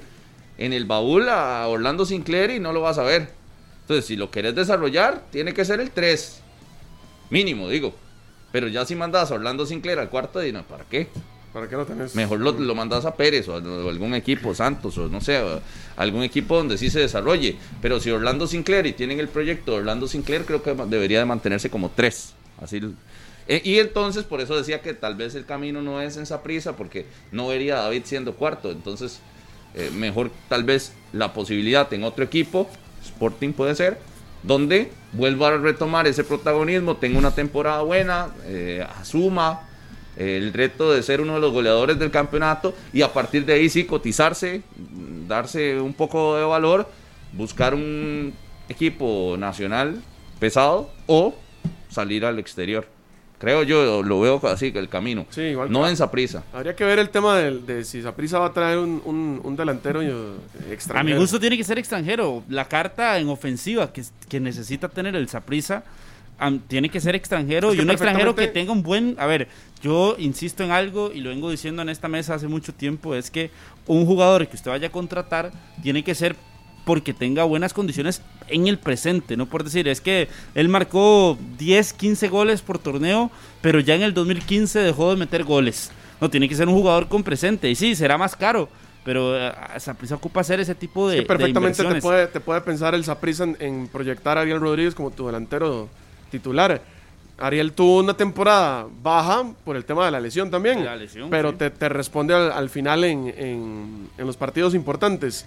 en el baúl a Orlando Sinclair y no lo vas a ver. Entonces, si lo querés desarrollar, tiene que ser el 3. Mínimo, digo. Pero ya si mandas a Orlando Sinclair al cuarto, no, ¿para qué? ¿Para qué lo tenés? Mejor lo, lo mandas a Pérez o a, o algún equipo, Santos, o no sé, a algún equipo donde sí se desarrolle. Pero si Orlando Sinclair y tienen el proyecto de Orlando Sinclair, creo que debería de mantenerse como tres. Así, eh, y entonces, por eso decía que tal vez el camino no es en esa prisa, porque no vería a David siendo cuarto. Entonces, eh, mejor tal vez la posibilidad en otro equipo, Sporting puede ser, donde vuelva a retomar ese protagonismo, tenga una temporada buena, eh, asuma eh, el reto de ser uno de los goleadores del campeonato y a partir de ahí sí cotizarse, darse un poco de valor, buscar un equipo nacional pesado o salir al exterior. Creo yo, lo veo así, el camino. Sí, igual no que- en prisa. Habría que ver el tema del- de, si Saprissa va a traer un, un- un delantero eh, A extranjero. mi gusto tiene que ser extranjero. La carta en ofensiva que, que necesita tener el Saprissa tiene que ser extranjero Es que y un extranjero que tenga un buen... A ver, yo insisto en algo y lo vengo diciendo en esta mesa hace mucho tiempo, es que un jugador que usted vaya a contratar tiene que ser porque tenga buenas condiciones en el presente, no por decir, es que él marcó 10, 15 goles por torneo, pero ya en el 2015 dejó de meter goles. No, tiene que ser un jugador con presente. Y sí, será más caro, pero eh, Saprissa ocupa hacer ese tipo de, Sí, perfectamente de te puede, te puede pensar el Saprissa en, en proyectar a Ariel Rodríguez como tu delantero titular. Ariel tuvo una temporada baja por el tema de la lesión también, La lesión, pero sí. te, te responde al, al final en, en- en los partidos importantes.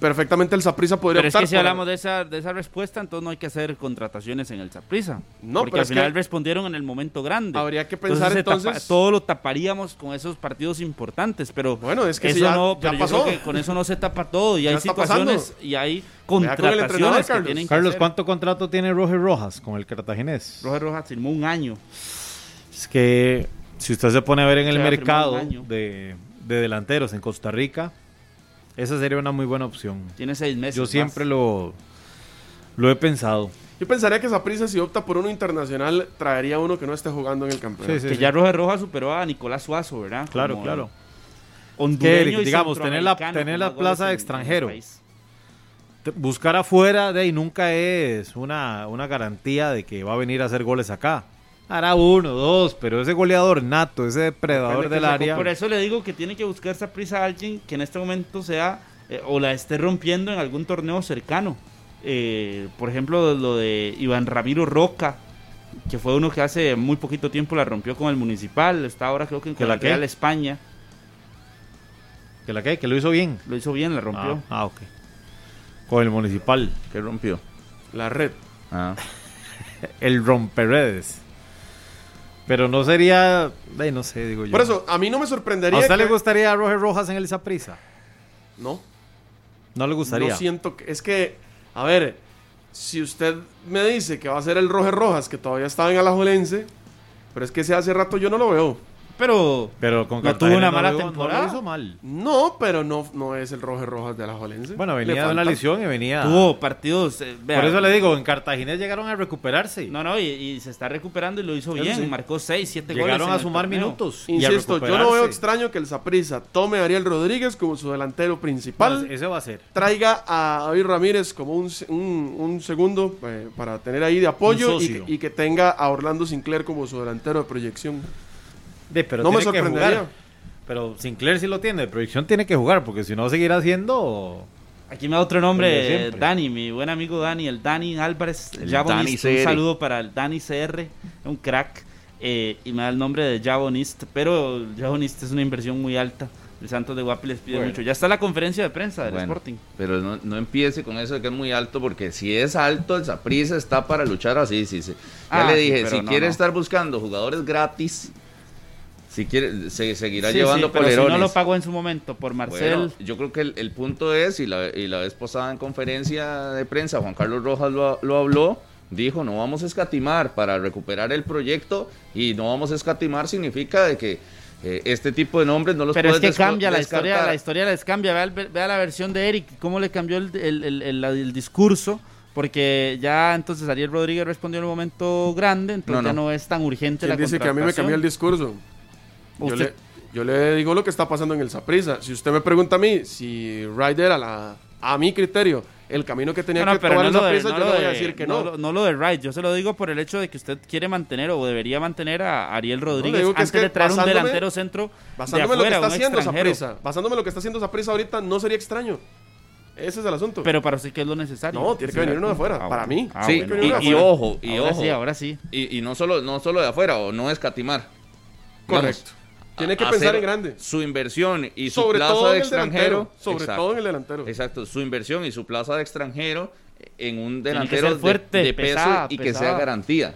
Perfectamente el Saprissa podría Pero es que si hablamos de esa, de esa respuesta, entonces no hay que hacer contrataciones en el Saprissa. No, porque pero al es que- final respondieron en el momento grande. Habría que pensar tapa- entonces- todo lo taparíamos con esos partidos importantes, pero Bueno, es que eso si ya- no, ya pero yo pasó. creo que con eso no se tapa todo y Ya hay situaciones pasando. y hay con contrataciones que Carlos. tienen que Carlos, hacer. ¿cuánto contrato tiene Roger Rojas con el Cartaginés? Roger Rojas firmó un año. Es que si usted se pone a ver en el Se mercado de, de delanteros en Costa Rica, esa sería una muy buena opción. Tiene seis meses. Yo más. siempre lo, lo he pensado. Yo pensaría que Saprissa si opta por uno internacional traería uno que no esté jugando en el campeonato. Sí, sí, Que sí. ya Roger Rojas superó a Nicolás Suazo, ¿verdad? Claro, Como claro. Hondureño Que, y digamos, tener la, tener la plaza de en- extranjero. Buscar afuera de ahí nunca es una, una garantía de que va a venir a hacer goles acá. Hará uno, dos, pero ese goleador nato, ese depredador del que área. Por eso le digo que tiene que buscar esa prisa a alguien que en este momento sea eh, o la esté rompiendo en algún torneo cercano. Eh, por ejemplo, lo de Iván Ramiro Roca, que fue uno que hace muy poquito tiempo la rompió con el Municipal, está ahora creo que en ¿Que la qué? Real España, ¿Que la que? ¿Que lo hizo bien? lo hizo bien, la rompió. Ah, ah, ok. Con el municipal. ¿Qué rompió? La red. Ah. El romperedes. Pero no sería. eh, no sé, digo yo. Por eso, a mí no me sorprendería. ¿A usted le gustaría a Roger Rojas en el Saprissa? No. No le gustaría. No siento que. Es que, a ver, si usted me dice que va a ser el Roger Rojas, que todavía estaba en Alajuelense, pero es que ese hace rato yo no lo veo. Pero Pero con No Cartagena tuvo una mala lo- temporada. No lo hizo mal. No, pero no, no es el Roger Rojas de Alajuelense. Bueno, Le venía de una lesión y venía. tuvo partidos. eh, vea, Por eso le digo, en Cartagena llegaron a recuperarse. No, no, y, y se está recuperando y lo hizo Eso bien. sí. Marcó 6, 7 goles. Llegaron a sumar torneo. minutos. y a Insisto, yo no veo extraño que el Saprissa tome a Ariel Rodríguez como su delantero principal. Ese va a ser. traiga a David Ramírez como un, se- un- un segundo eh, para tener ahí de apoyo y que tenga a Orlando Sinclair como su delantero de proyección. Pero No me sorprendería. Pero Sinclair sí lo tiene, de proyección tiene que jugar, porque si no seguirá haciendo. Aquí me da otro nombre. Dani, mi buen amigo Dani, el Dani Álvarez, El. Dani Un saludo para el Dani CR, un crack. eh, y me da el nombre de Jabonist, pero Jabonist es una inversión muy alta. El Santos de Guapi les pide Bueno. mucho. Ya está la conferencia de prensa del Bueno, Sporting. Pero no, no empiece con eso de que es muy alto, porque si es alto, el Saprissa está para luchar así. Sí, sí. Ya Ah, le dije, si no, quiere no. estar buscando jugadores gratis, si quiere, se seguirá Sí, llevando sí, pero si no lo pagó en su momento por Marcel. Bueno, yo creo que el, el punto es, y la, y la vez pasada en conferencia de prensa, Juan Carlos Rojas lo, lo habló, dijo, no vamos a escatimar para recuperar el proyecto, y no vamos a escatimar significa de que eh, este tipo de nombres no los Pero es que cambia la historia, la historia les cambia. Vea, el- vea la versión de Eric, cómo le cambió el, el- el- el- el discurso. Porque ya entonces Ariel Rodríguez respondió en un momento grande, entonces No, ya no. no es tan urgente ¿Quién la dice que a mí me cambió el discurso? Yo le, yo le digo lo que está pasando en el Saprissa. Si usted me pregunta a mí si Ryder, a, la, a mi criterio, el camino que tenía No, no, que pero tomar no de- no yo lo le voy a de- decir que no no. lo- no lo de Wright, yo se lo digo por el hecho de que usted quiere mantener o debería mantener a Ariel Rodríguez que es antes que de traer un delantero centro de Basándome en lo que está haciendo. Saprissa, basándome en lo que está haciendo Saprissa ahorita, no sería extraño. Ese es el asunto. Pero para usted, ¿qué es lo necesario? No, tiene que venir uno de afuera, Ah, para bueno. mí. Ah, Sí, bueno. que de Y, y ojo, y Ahora ojo. sí, ahora sí. Y, y no solo no solo de afuera, o no escatimar. Correcto. Tiene que pensar en grande. Su inversión y su Sobre plaza todo de extranjero. Sobre Exacto. todo en el delantero. Exacto, su inversión y su plaza de extranjero en un delantero fuerte, de, de peso pesada, y que sea garantía.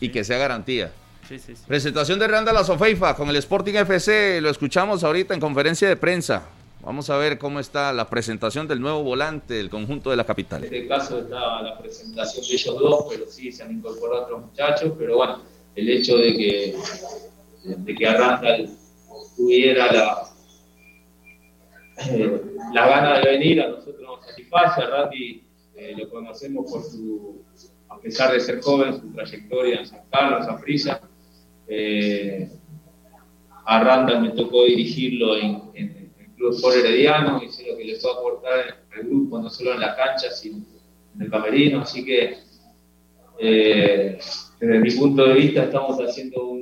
Y que sea garantía. Sí, sí, sí. Presentación de Randall Azofeifa con el Sporting FC. Lo escuchamos ahorita en conferencia de prensa. Vamos a ver cómo está la presentación del nuevo volante del conjunto de la capital. En este caso está la presentación de ellos dos, pero sí se han incorporado otros muchachos, pero bueno, el hecho de que, de que Arrandal tuviera la, eh, gana de venir, a nosotros nos satisface, a Randy eh, lo conocemos por su, a pesar de ser joven, su trayectoria en San Carlos, en Frisa. Eh, a Randall me tocó dirigirlo en, el Club Sport Herediano y sé lo que le puede aportar al grupo, no solo en la cancha, sino en el camerino. Así que, eh, desde mi punto de vista, estamos haciendo un-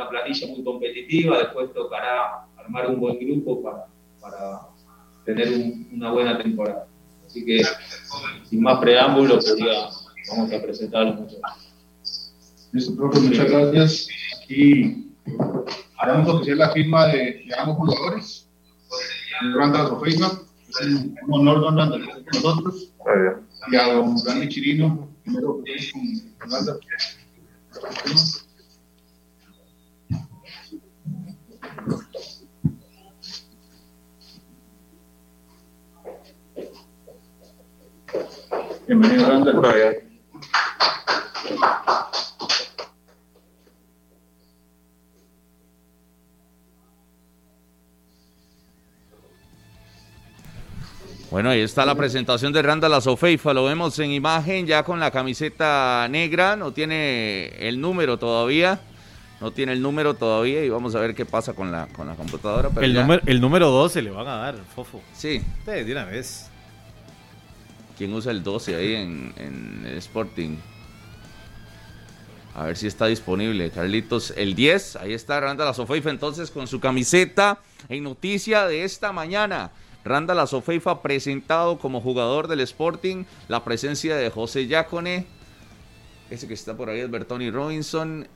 una planilla muy competitiva. Después tocará armar un buen grupo para, para tener un- una buena temporada. Así que, sin más preámbulos, pues ya vamos a presentar a los muchachos. Listo, profe, muchas gracias. Aquí haremos oficial la firma de, de ambos jugadores. Randall Rofeima, es un honor, don Randall, que con nosotros. Y a don Randy Chirino, primero con Randall. Bienvenido, Randall. Bueno, ahí está la presentación de Randall Azofeifa. Lo vemos en imagen ya con la camiseta negra. No tiene el número todavía. No tiene el número todavía y vamos a ver qué pasa con la, con la computadora. pero El, ya- número, el número 12 le van a dar, Fofo. Sí. Sí, de una vez. ¿Quién usa el 12 ahí en, el Sporting? A ver si está disponible. Carlitos, el 10. Ahí está Randall Azofeifa entonces con su camiseta en noticia de esta mañana. Randall Azofeifa presentado como jugador del Sporting. La presencia de José Yacone. Ese que está por ahí es Bertoni Robinson.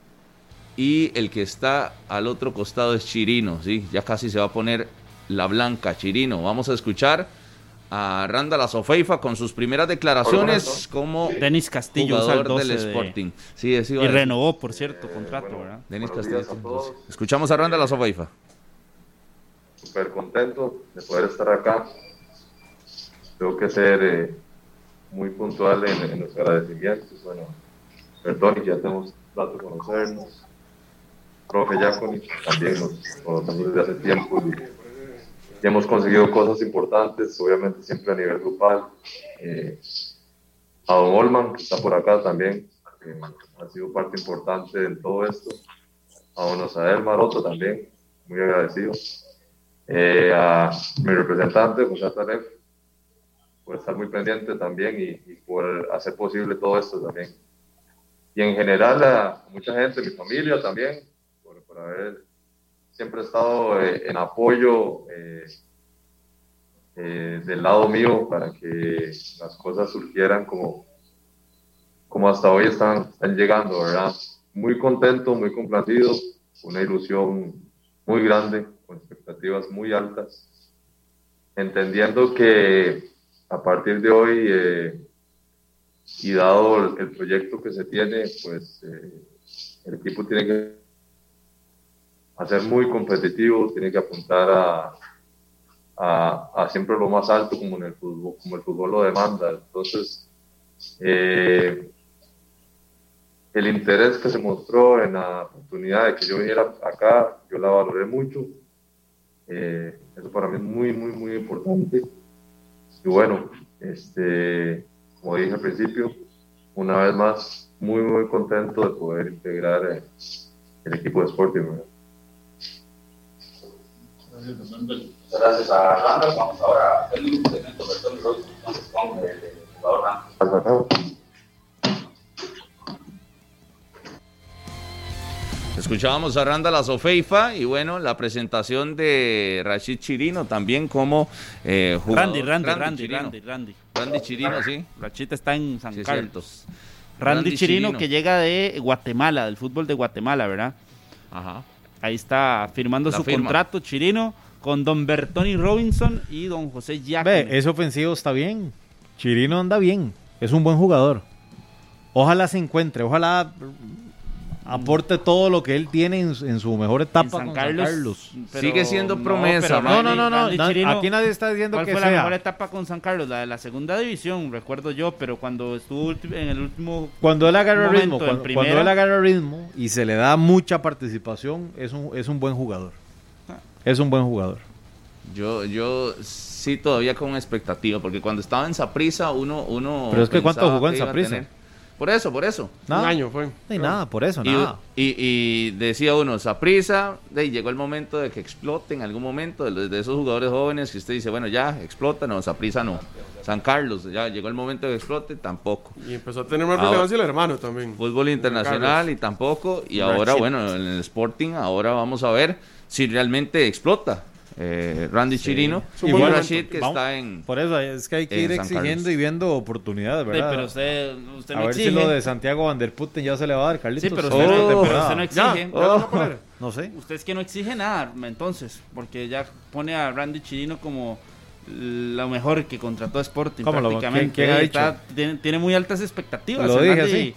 Y el que está al otro costado es Chirino, ¿sí? Ya casi se va a poner la blanca, Chirino. Vamos a escuchar a Randall Azofeifa con sus primeras declaraciones como Denis Castillo jugador 12 del de- Sporting. Sí, iba y renovó, por cierto, contrato, ¿verdad? Denis Castillo. a. Escuchamos a Randall Azofeifa. súper contento de poder estar acá. Tengo que ser eh, muy puntual en, en los agradecimientos. Bueno, perdón, ya tenemos de conocernos. Profe Giaconi, también nos conocemos desde hace tiempo y, y hemos conseguido cosas importantes, obviamente siempre a nivel grupal. Eh, a Don Olman, que está por acá también, que ha sido parte importante de todo esto. A Don Osael Maroto también, muy agradecido eh, a mi representante, José Taref, por estar muy pendiente también y, y por hacer posible todo esto también. Y en general a mucha gente, mi familia también, por, por haber siempre estado eh, en apoyo eh, eh, del lado mío para que las cosas surgieran como, como hasta hoy están, llegando, ¿verdad? Muy contento, muy complacido, una ilusión muy grande, con expectativas muy altas, entendiendo que a partir de hoy y dado el, proyecto que se tiene, pues el equipo tiene que hacer muy competitivo, tiene que apuntar a, a, a siempre lo más alto como en el fútbol, como el fútbol lo demanda. Entonces, eh, el interés que se mostró en la oportunidad de que yo viniera acá, yo la valoré mucho. Eh, eso para mí es muy, muy, muy importante. Y bueno, este, como dije al principio, una vez más, muy, muy contento de poder integrar el equipo de Sporting. Gracias a Randall. Vamos ahora a hacer un segmento de Tony Rose, entonces con el, el jugador Randall. Escuchábamos a Randall Azofeifa y bueno, la presentación de Rashid Chirino también como eh, jugador. Randy, Randy, Randy, Chirino. Randy, Randy. Randy Chirino, sí. Rachita está en San Sí, Carlos. Randy, Randy Chirino, Chirino. que llega de Guatemala, del fútbol de Guatemala, ¿verdad? Ajá. Ahí está firmando La su firma. contrato Chirino con don Bertoni Robinson y don José. Ve, ese ofensivo está bien. Chirino anda bien. Es un buen jugador. Ojalá se encuentre, ojalá aporte todo lo que él tiene en, su- en su mejor etapa San con Carlos, San Carlos. pero Sigue siendo no, promesa. No, no, no, no, Chirino, aquí nadie está diciendo ¿Cuál que fue la mejor etapa con San Carlos? La de la segunda división, recuerdo yo, pero cuando estuvo en el último Cuando él agarra momento ritmo, cuando, primera, cuando él agarra ritmo y se le da mucha participación, es un, es un buen jugador. Ah. Es un buen jugador. Yo, yo sí todavía con expectativa, porque cuando estaba en Saprisa uno, uno Pero es que ¿cuánto jugó en que Por eso, por eso. Nada. Un año fue. Ni nada, por eso, Y, nada. y- y decía uno, Saprisa, de, llegó el momento de que explote en algún momento de, los- de esos jugadores jóvenes que usted dice, bueno, ya, explota, no, Saprisa no. San Carlos, ya llegó el momento de que explote, tampoco. Y empezó a tener más Ahora- relevancia el hermano también. Fútbol internacional y tampoco. Y ahora, bueno, en el Sporting, ahora vamos a ver si realmente explota eh, Randy Chirino y Igual- Rashid que vamos- está en. Por eso es que hay que ir exigiendo Carlos. y viendo oportunidades, Sí, ¿verdad? pero usted, usted a no ver exige. si lo de Santiago Van der Putten ya se le va a dar, Carlitos. Sí, pero usted, no, Oh, pero usted no ya. exige. Poner. No sé. Usted es que no exige nada, entonces, porque ya pone a Randy Chirino como lo mejor que contrató Sporting ¿Cómo lo- prácticamente. quién- quién ha Está- dicho? tiene, tiene muy altas expectativas. Lo dije así.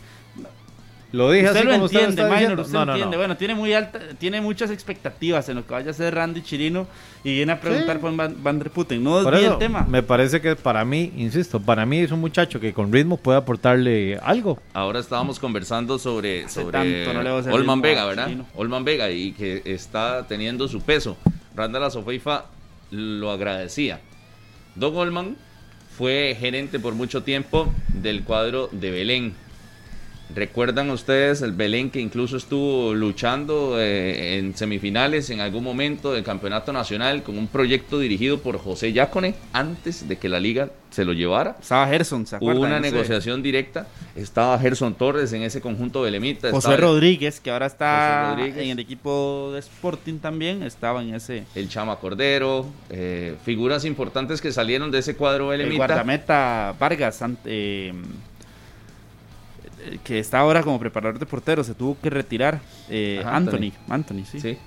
Lo dije usted así lo como entiende, Minor, usted No, no, entiende. no. Bueno, tiene muy alta, tiene muchas expectativas en lo que vaya a hacer Randy Chirino y viene a preguntar Sí. por Van, Van der Putten. No Por es eso, el tema. me parece que para mí, insisto, para mí es un muchacho que con ritmo puede aportarle algo. Ahora estábamos conversando sobre, sobre tanto Olman Vega, ¿verdad? Chirino. Olman Vega y que está teniendo su peso. Randall Azofeifa lo agradecía. Don Olman fue gerente por mucho tiempo del cuadro de Belén. ¿Recuerdan ustedes el Belén que incluso estuvo luchando eh, en semifinales en algún momento del campeonato nacional con un proyecto dirigido por José Yacone antes de que la liga se lo llevara? Estaba Gerson, ¿se Hubo acuerdan? una Ese- negociación directa. Estaba Gerson Torres en ese conjunto belemita. José estaba Rodríguez, que ahora está en el equipo de Sporting también, estaba en ese. El Chama Cordero, eh, figuras importantes que salieron de ese cuadro El belemita. guardameta Vargas, ante, eh, que está ahora como preparador de porteros, se tuvo que retirar. Eh, Ajá, Anthony, Anthony, sí. Sí.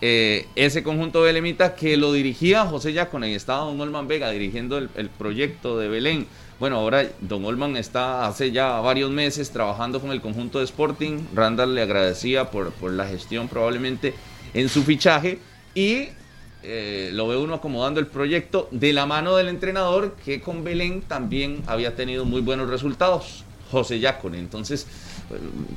Eh, ese conjunto belemita que lo dirigía José Yacone y estaba Don Olman Vega dirigiendo el, el proyecto de Belén. Bueno, ahora Don Olman está hace ya varios meses trabajando con el conjunto de Sporting. Randall le agradecía por, por la gestión probablemente en su fichaje y eh, lo ve uno acomodando el proyecto de la mano del entrenador que con Belén también había tenido muy buenos resultados, José Yacone. Entonces,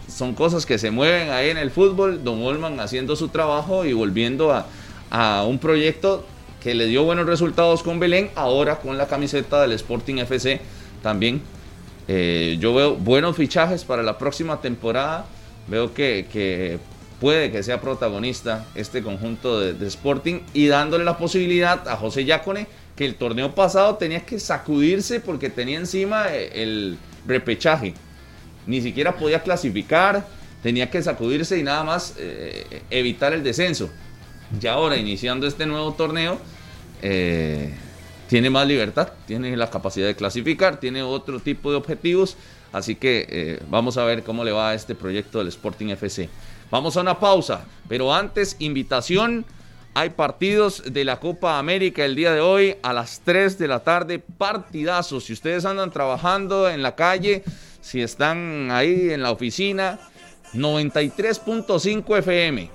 son cosas que se mueven ahí en el fútbol, Don Olman haciendo su trabajo y volviendo a, a un proyecto que le dio buenos resultados con Belén, ahora con la camiseta del Sporting FC también. Eh, yo veo buenos fichajes para la próxima temporada, veo que, que puede que sea protagonista este conjunto de, de Sporting y dándole la posibilidad a José Yacone, que el torneo pasado tenía que sacudirse porque tenía encima el repechaje ni siquiera podía clasificar, tenía que sacudirse y nada más eh, evitar el descenso. Y ahora, iniciando este nuevo torneo, eh, tiene más libertad, tiene la capacidad de clasificar, tiene otro tipo de objetivos, así que eh, vamos a ver cómo le va a este proyecto del Sporting FC. Vamos a una pausa, pero antes, invitación. Hay partidos de la Copa América el día de hoy a las 3 de la tarde, partidazos. Si ustedes andan trabajando en la calle, si están ahí en la oficina, 93.5 FM.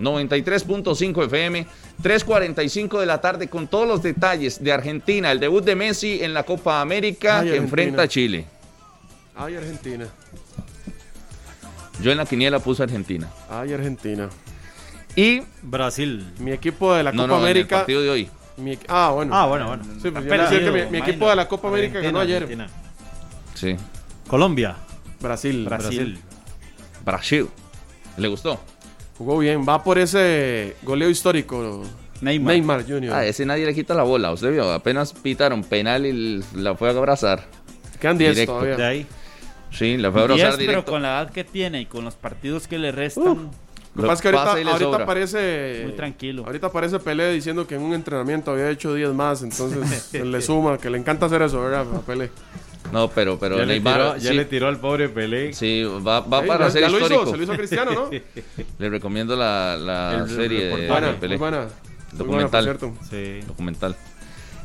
93.5 FM, 3.45 de la tarde con todos los detalles de Argentina, el debut de Messi en la Copa América Ay, que enfrenta a Chile. Ay, Argentina. Yo en la quiniela puse Argentina. Ay, Argentina. Y Brasil. Mi equipo de la No, Copa no, en el América. partido de hoy. mi ah, bueno. Ah, bueno, bueno. Sí, pues yo Apenas decía que mi, equipo de la Copa América ganó ayer. Argentina. Sí. Colombia. Brasil. Brasil. Brasil. ¿Le gustó? Jugó bien. Va por ese goleo histórico. Neymar. Neymar Jr. Ah, ese nadie le quita la bola. Usted vio, apenas pitaron penal y la fue a abrazar. Quedan 10 Directo. todavía. De ahí. Sí, la fue a 10, abrazar pero directo. con la edad que tiene y con los partidos que le restan, Lo que pasa es que ahorita, le ahorita sobra. aparece. muy tranquilo. Ahorita aparece Pelé diciendo que en un entrenamiento había hecho 10 más. Entonces se le suma, que le encanta hacer eso, ¿verdad? A Pelé. No, pero, pero ya le Neymar. tiró, ya sí, le tiró al pobre Pelé. sí, va, va para ya- ser ya lo hizo, histórico. se lo hizo a Cristiano, ¿no? Le recomiendo la, la El serie de, reportaje. de Buena, Pelé. muy buena. Muy buena, por Documental. cierto. Sí. documental.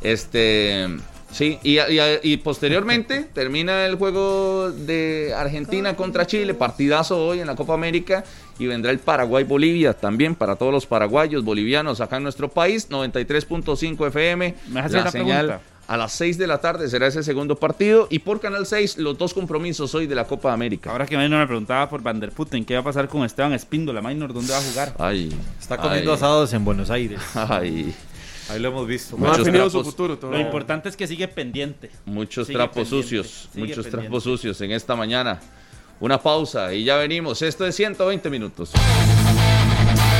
Este, sí, y, y- y posteriormente termina el juego de Argentina contra Chile, partidazo hoy en la Copa América, y vendrá el Paraguay-Bolivia también para todos los paraguayos, bolivianos acá en nuestro país, 93.5 FM, ¿Me la una señal pregunta? a las 6 de la tarde será ese segundo partido, y por Canal 6 los dos compromisos hoy de la Copa América. Ahora que Minor me preguntaba por Van der Putten, ¿qué va a pasar con Esteban Espíndola, Minor? ¿Dónde va a jugar? Ay, Está comiendo ay, asados en Buenos Aires. ay, Ahí lo hemos visto. No Muchos definido su trapos. futuro Lo importante es que sigue pendiente. Muchos Sigue trapos pendiente, sucios, sigue muchos pendiente. trapos sucios en esta mañana. Una pausa y ya venimos. Esto es 120 minutos.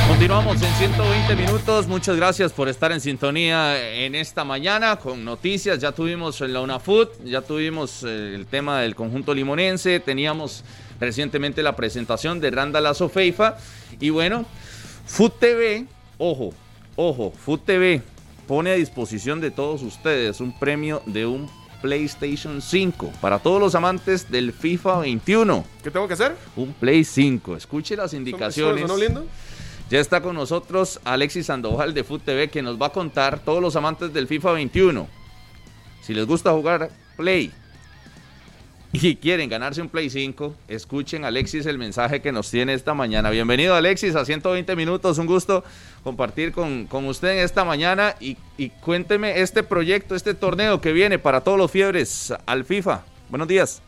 Continuamos en 120 minutos. Muchas gracias por estar en sintonía en esta mañana con noticias. Ya tuvimos la UNAFUT, ya tuvimos eh, el tema del conjunto limonense, teníamos recientemente la presentación de Randa Lazo Feifa. Y bueno, FUT TV, ojo, ojo, FUT TV pone a disposición de todos ustedes un premio de un PlayStation 5 para todos los amantes del FIFA 21. ¿Qué tengo que hacer? Un Play 5. Escuche las indicaciones. Ya está con nosotros Alexis Sandoval de Foot TV que nos va a contar todos los amantes del FIFA 21. Si les gusta jugar Play y quieren ganarse un Play 5, escuchen Alexis el mensaje que nos tiene esta mañana. Bienvenido Alexis a 120 minutos, un gusto compartir con, con usted en esta mañana y, y cuénteme este proyecto, este torneo que viene para todos los fiebres al FIFA. Buenos días.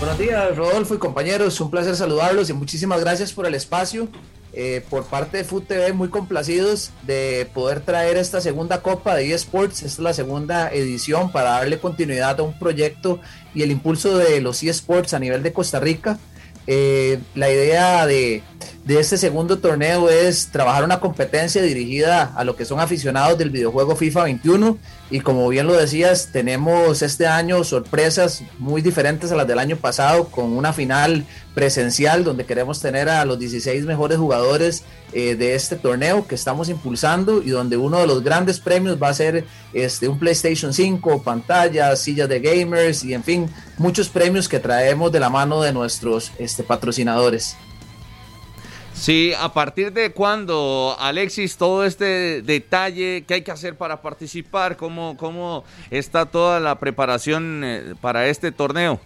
Buenos días, Rodolfo y compañeros. Un placer saludarlos y muchísimas gracias por el espacio. Eh, por parte de TV, muy complacidos de poder traer esta segunda copa de eSports. Esta es la segunda edición para darle continuidad a un proyecto y el impulso de los eSports a nivel de Costa Rica. Eh, la idea de, de este segundo torneo es trabajar una competencia dirigida a lo que son aficionados del videojuego FIFA 21 y como bien lo decías, tenemos este año sorpresas muy diferentes a las del año pasado con una final presencial donde queremos tener a los 16 mejores jugadores eh, de este torneo que estamos impulsando y donde uno de los grandes premios va a ser este, un PlayStation 5, pantallas, sillas de gamers y en fin, muchos premios que traemos de la mano de nuestros este, patrocinadores. Sí, a partir de cuándo, Alexis, todo este detalle, qué hay que hacer para participar, cómo, cómo está toda la preparación eh, para este torneo.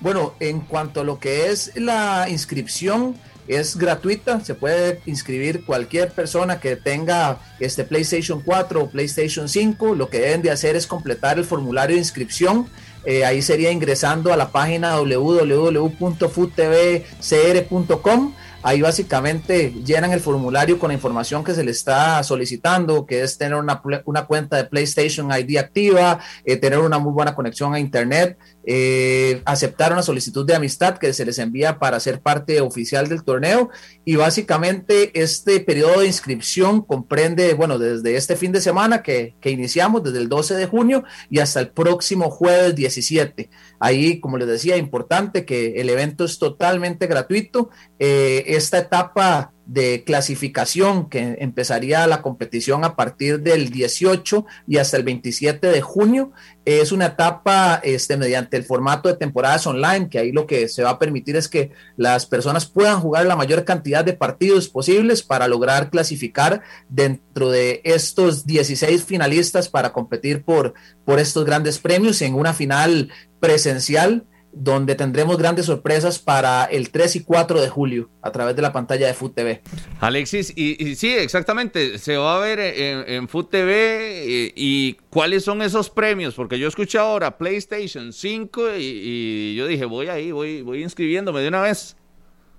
Bueno, en cuanto a lo que es la inscripción, es gratuita, se puede inscribir cualquier persona que tenga este PlayStation 4 o PlayStation 5, lo que deben de hacer es completar el formulario de inscripción. Eh, ahí sería ingresando a la página www.futvcr.com Ahí básicamente llenan el formulario con la información que se le está solicitando, que es tener una, cuenta de PlayStation ID activa, eh, tener una muy buena conexión a Internet, eh, aceptar solicitud de amistad que se les envía para ser parte oficial del torneo. Y básicamente este periodo de inscripción comprende, bueno, desde este fin de semana que, que iniciamos, desde el 12 de junio y hasta el próximo jueves 17. Ahí, como les decía, importante que el evento es totalmente gratuito. Eh, esta etapa de clasificación que empezaría la competición a partir del 18 y hasta el 27 de junio. Es una etapa este, mediante el formato de temporadas online, que ahí lo que se va a permitir es que las personas puedan jugar la mayor cantidad de partidos posibles para lograr clasificar dentro de estos 16 finalistas para competir por, por estos grandes premios en una final presencial donde tendremos grandes sorpresas para el 3 y 4 de julio a través de la pantalla de Food TV. Alexis, y, sí, exactamente, se va a ver en, en Food TV y, y, cuáles son esos premios, porque yo escuché ahora PlayStation 5 y, y, yo dije, voy ahí, voy, voy inscribiéndome de una vez.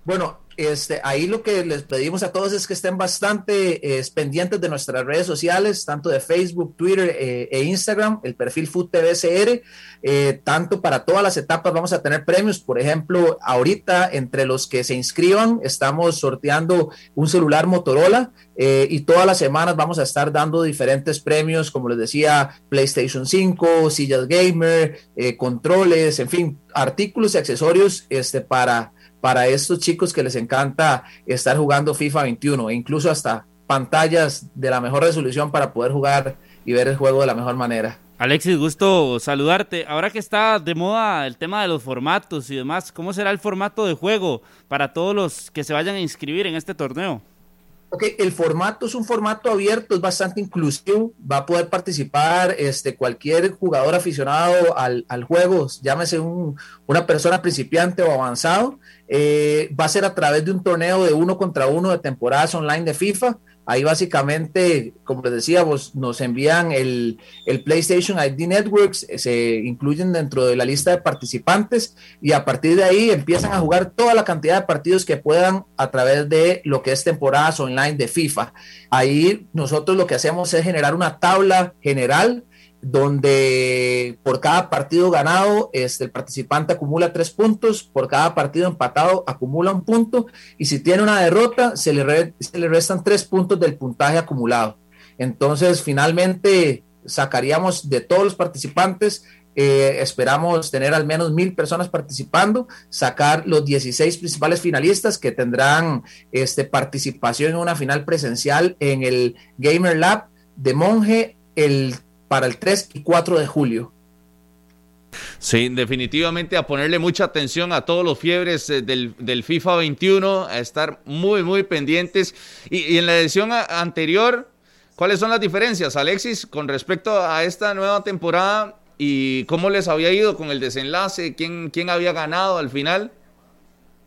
Bueno, este, ahí lo que les pedimos a todos es que estén bastante eh, pendientes de nuestras redes sociales, tanto de Facebook, Twitter eh, e Instagram, el perfil Food TVCR, eh, tanto para todas las etapas vamos a tener premios. Por ejemplo, ahorita entre los que se inscriban estamos sorteando un celular Motorola y todas las semanas vamos a estar dando diferentes premios, como les decía, PlayStation 5, sillas gamer, controles, en fin, artículos y accesorios este, para para estos chicos que les encanta estar jugando FIFA 21 e incluso hasta pantallas de la mejor resolución para poder jugar y ver el juego de la mejor manera. Alexis, gusto saludarte. Ahora que está de moda el tema de los formatos y demás, ¿cómo será el formato de juego para todos los que se vayan a inscribir en este torneo? Ok, el formato es un formato abierto, es bastante inclusivo, va a poder participar este, cualquier jugador aficionado al, al juego, llámese un, una persona principiante o avanzado, eh, va a ser a través de un torneo de uno contra uno de temporadas online de FIFA. Ahí básicamente, como les decíamos, nos envían el, el, PlayStation ID Networks, se incluyen dentro de la lista de participantes y a partir de ahí empiezan a jugar toda la cantidad de partidos que puedan a través de lo que es temporadas online de FIFA. Ahí nosotros lo que hacemos es generar una tabla general donde por cada partido ganado este, el participante acumula tres puntos, por cada partido empatado acumula un punto y si tiene una derrota se le, se le restan tres puntos del puntaje acumulado. Entonces finalmente sacaríamos de todos los participantes, eh, esperamos tener al menos mil personas participando, sacar los 16 principales finalistas que tendrán este, participación en una final presencial en el Gamer Lab de Monje el para el 3 y 4 de julio. Sí, definitivamente a ponerle mucha atención a todos los fiebres eh, del, FIFA 21, a estar muy, muy pendientes. Y, en la edición anterior, ¿cuáles son las diferencias, Alexis, con respecto a esta nueva temporada y cómo les había ido con el desenlace? ¿Quién, quién había ganado al final?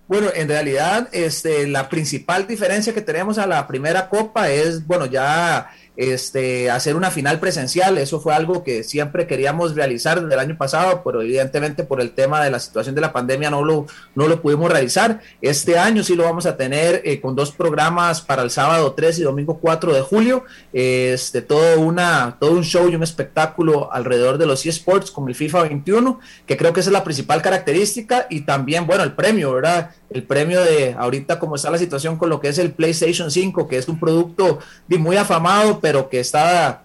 Bueno, en realidad, este, la principal diferencia que tenemos a la primera copa es, bueno, ya este, hacer una final presencial. Eso fue algo que siempre queríamos realizar desde el año pasado, pero evidentemente por el tema de la situación de la pandemia no lo, no lo pudimos realizar. Este año sí lo vamos a tener eh, con dos programas para el sábado 3 y domingo 4 de julio. Este, todo, una, todo un show y un espectáculo alrededor de los eSports con el FIFA 21, que creo que esa es la principal característica y también, bueno, el premio, ¿verdad? El premio de ahorita como está la situación con lo que es el PlayStation 5, que es un producto muy afamado, pero que está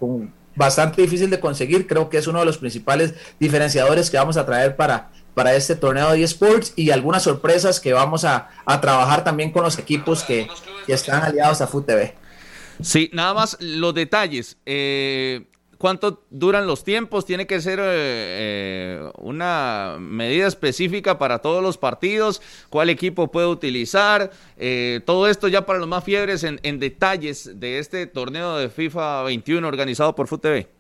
bastante difícil de conseguir. Creo que es uno de los principales diferenciadores que vamos a traer para, para este torneo de eSports y algunas sorpresas que vamos a, a trabajar también con los equipos que, que están aliados a FUTV. Sí, nada más los detalles. Eh, ¿Cuánto duran los tiempos? ¿Tiene que ser eh, eh, una medida específica para todos los partidos? ¿Cuál equipo puede utilizar? Eh, todo esto ya para los más fiebres en, en detalles de este torneo de FIFA 21 organizado por FUTV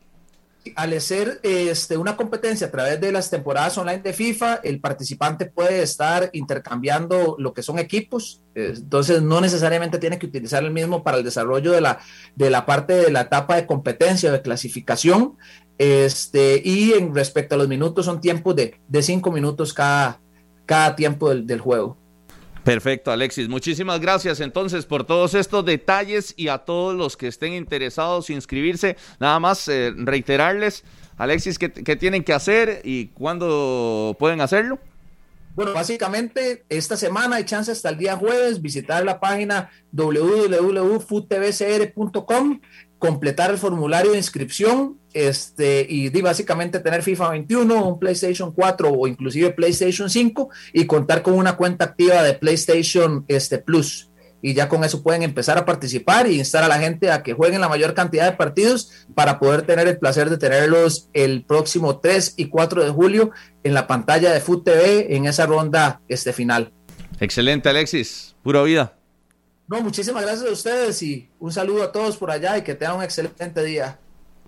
al ser este, una competencia a través de las temporadas online de FIFA, el participante puede estar intercambiando lo que son equipos, entonces no necesariamente tiene que utilizar el mismo para el desarrollo de la, de la parte de la etapa de competencia, de clasificación, este, y en respecto a los minutos son tiempos de, de cinco minutos cada, cada tiempo del, del juego. Perfecto, Alexis. Muchísimas gracias entonces por todos estos detalles y a todos los que estén interesados en inscribirse. Nada más eh, reiterarles, Alexis, ¿qué, ¿qué, tienen que hacer y cuándo pueden hacerlo? Bueno, básicamente esta semana hay chance hasta el día jueves visitar la página www.futvcr.com completar el formulario de inscripción este, y, básicamente tener FIFA 21, un PlayStation 4 o inclusive PlayStation 5 y contar con una cuenta activa de PlayStation este, Plus. Y ya con eso pueden empezar a participar y instar a la gente a que jueguen la mayor cantidad de partidos para poder tener el placer de tenerlos el próximo 3 y 4 de julio en la pantalla de Foot TV en esa ronda este, final. Excelente, Alexis. Pura vida. No, muchísimas gracias a ustedes y un saludo a todos por allá y que tengan un excelente día.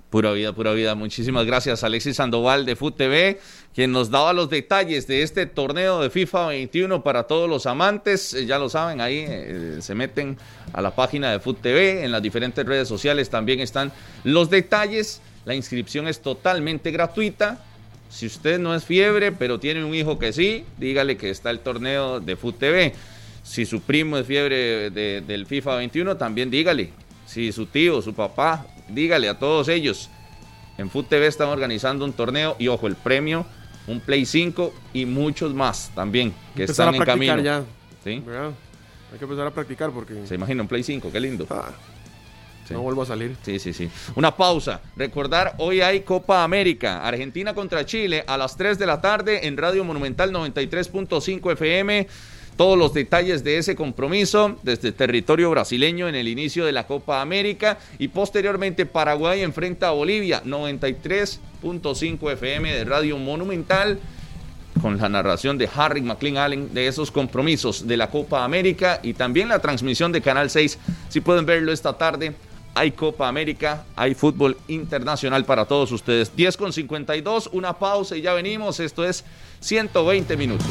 Pura vida, pura vida. Muchísimas gracias, Alexis Sandoval de Foot TV, quien nos daba los detalles de este torneo de FIFA 21 para todos los amantes. Ya lo saben, ahí eh, se meten a la página de Foot TV, en las diferentes redes sociales también están los detalles. La inscripción es totalmente gratuita. Si usted no es fiebre, pero tiene un hijo que sí, dígale que está el torneo de TV. Si su primo es fiebre de, del FIFA 21, también dígale. Si su tío, su papá, dígale a todos ellos. En Foot TV están organizando un torneo y ojo, el premio, un Play 5 y muchos más también que Empezar están en a camino. ya. ¿Sí? ¿Verdad? Hay que empezar a practicar porque Se imagina un Play 5, qué lindo. Sí. no vuelvo a salir. Sí, sí, sí. Una pausa. Recordar, hoy hay Copa América. Argentina contra Chile a las 3 de la tarde en Radio Monumental 93.5 FM. Todos los detalles de ese compromiso desde territorio brasileño en el inicio de la Copa América y posteriormente Paraguay enfrenta a Bolivia 93.5 FM de Radio Monumental con la narración de Harry McLean Allen de esos compromisos de la Copa América y también la transmisión de Canal 6. Si pueden verlo esta tarde, hay Copa América, hay fútbol internacional para todos ustedes. 10 con 52, una pausa y ya venimos. Esto es 120 minutos.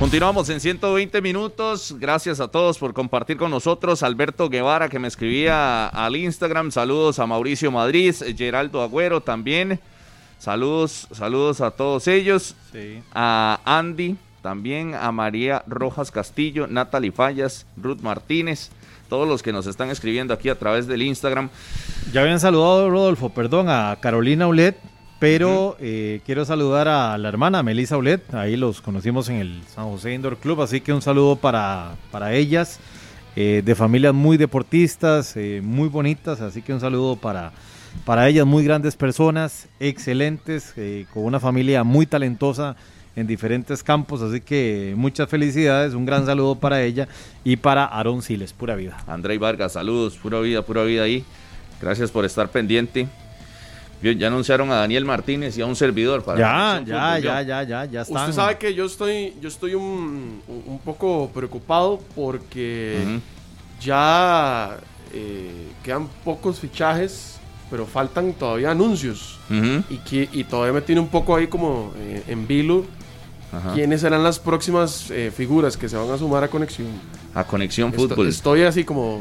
Continuamos en 120 minutos. Gracias a todos por compartir con nosotros. Alberto Guevara que me escribía al Instagram. Saludos a Mauricio Madrid, Geraldo Agüero también. Saludos, saludos a todos ellos. Sí. A Andy, también a María Rojas Castillo, Natalie Fallas, Ruth Martínez, todos los que nos están escribiendo aquí a través del Instagram. Ya habían saludado, Rodolfo, perdón, a Carolina Ulet, pero eh, quiero saludar a la hermana Melissa Ulet. Ahí los conocimos en el San José Indoor Club, así que un saludo para, para ellas, eh, de familias muy deportistas, eh, muy bonitas, así que un saludo para, para ellas, muy grandes personas, excelentes, con una familia muy talentosa en diferentes campos, así que muchas felicidades, un gran saludo para ella y para Aaron Siles, pura vida. Andrei Vargas, saludos, pura vida, pura vida ahí. Gracias por estar pendiente. Ya anunciaron a Daniel Martínez y a un servidor para Ya, ya, Fútbol, ya, ya, ya, ya están. Usted sabe que yo estoy, yo estoy un, un poco preocupado porque ya eh, quedan pocos fichajes, pero faltan todavía anuncios. Y, que, y todavía me tiene un poco ahí como eh, en vilo Ajá. quiénes serán las próximas eh, figuras que se van a sumar a Conexión. A Conexión Fútbol. Estoy así como...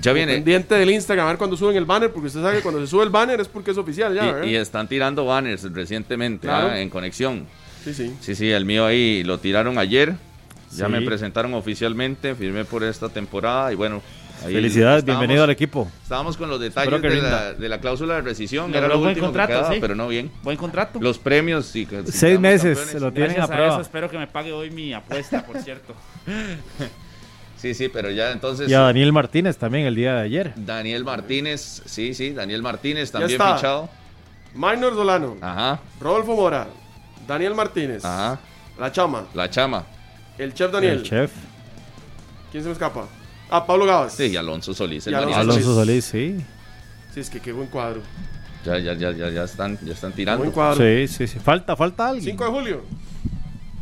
Ya viene. Pendiente del Instagram, a ver cuando suben el banner, porque usted sabe que cuando se sube el banner es porque es oficial ya. Y, y están tirando banners recientemente Claro. ah, en conexión. Sí, sí. Sí, sí, el mío ahí lo tiraron ayer. Ya Sí. me presentaron oficialmente, firmé por esta temporada y bueno. ahí Felicidades, bienvenido al equipo. Estábamos con los detalles de la, de la cláusula de rescisión. Era lo buen último contrato, que quedaba, sí. pero no bien. Buen contrato. Los premios, sí. si Seis meses campeones. se lo tienen Gracias a a prueba. eso espero que me pague hoy mi apuesta, por cierto. Sí, sí, pero ya entonces. Y a Daniel Martínez también el día de ayer. Daniel Martínez, sí, sí, Daniel Martínez también está. fichado. Minor Solano, Ajá, Rodolfo Mora, Daniel Martínez, ajá. La Chama, La chama. el chef Daniel. El chef. ¿Quién se me escapa? Ah, Pablo Gavas. Sí, y Alonso Solís. el Y. Alonso Solís, sí. Sí, es que qué buen cuadro. Ya, ya, ya, ya, ya están, ya están tirando. Buen cuadro. Sí, sí, sí. Falta, falta alguien. 5 de julio.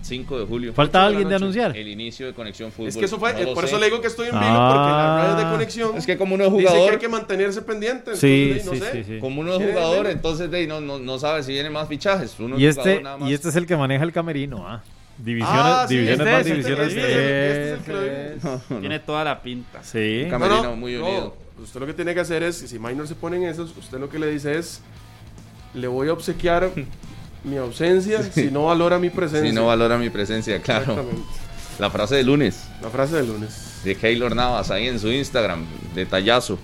5 de julio. Falta de alguien de anunciar. El inicio de Conexión Fútbol. Es que eso fue, No por sé. eso le digo que estoy en vivo, Ah. porque las redes de conexión. Es que como uno es dice que jugador, hay que mantenerse pendiente. Sí, entonces, sí, no sé. sí, sí. como uno es ¿Quiere jugador, entonces de, no, no, no sabe si vienen más fichajes. Uno Y es jugador este, nada más. y este es el que maneja el camerino, ¿ah? Divisiones, Ah, sí, divisiones este más, divisiones este este. Tiene toda la pinta. Sí. Un camerino No, no, muy no, unido. Usted lo que tiene que hacer es, si Minor se pone en eso, usted lo que le dice es, le voy a obsequiar mi ausencia si no valora mi presencia. Si no valora mi presencia, claro. Exactamente. La frase de lunes. La frase del lunes. de Keylor Navas ahí en su Instagram, detallazo.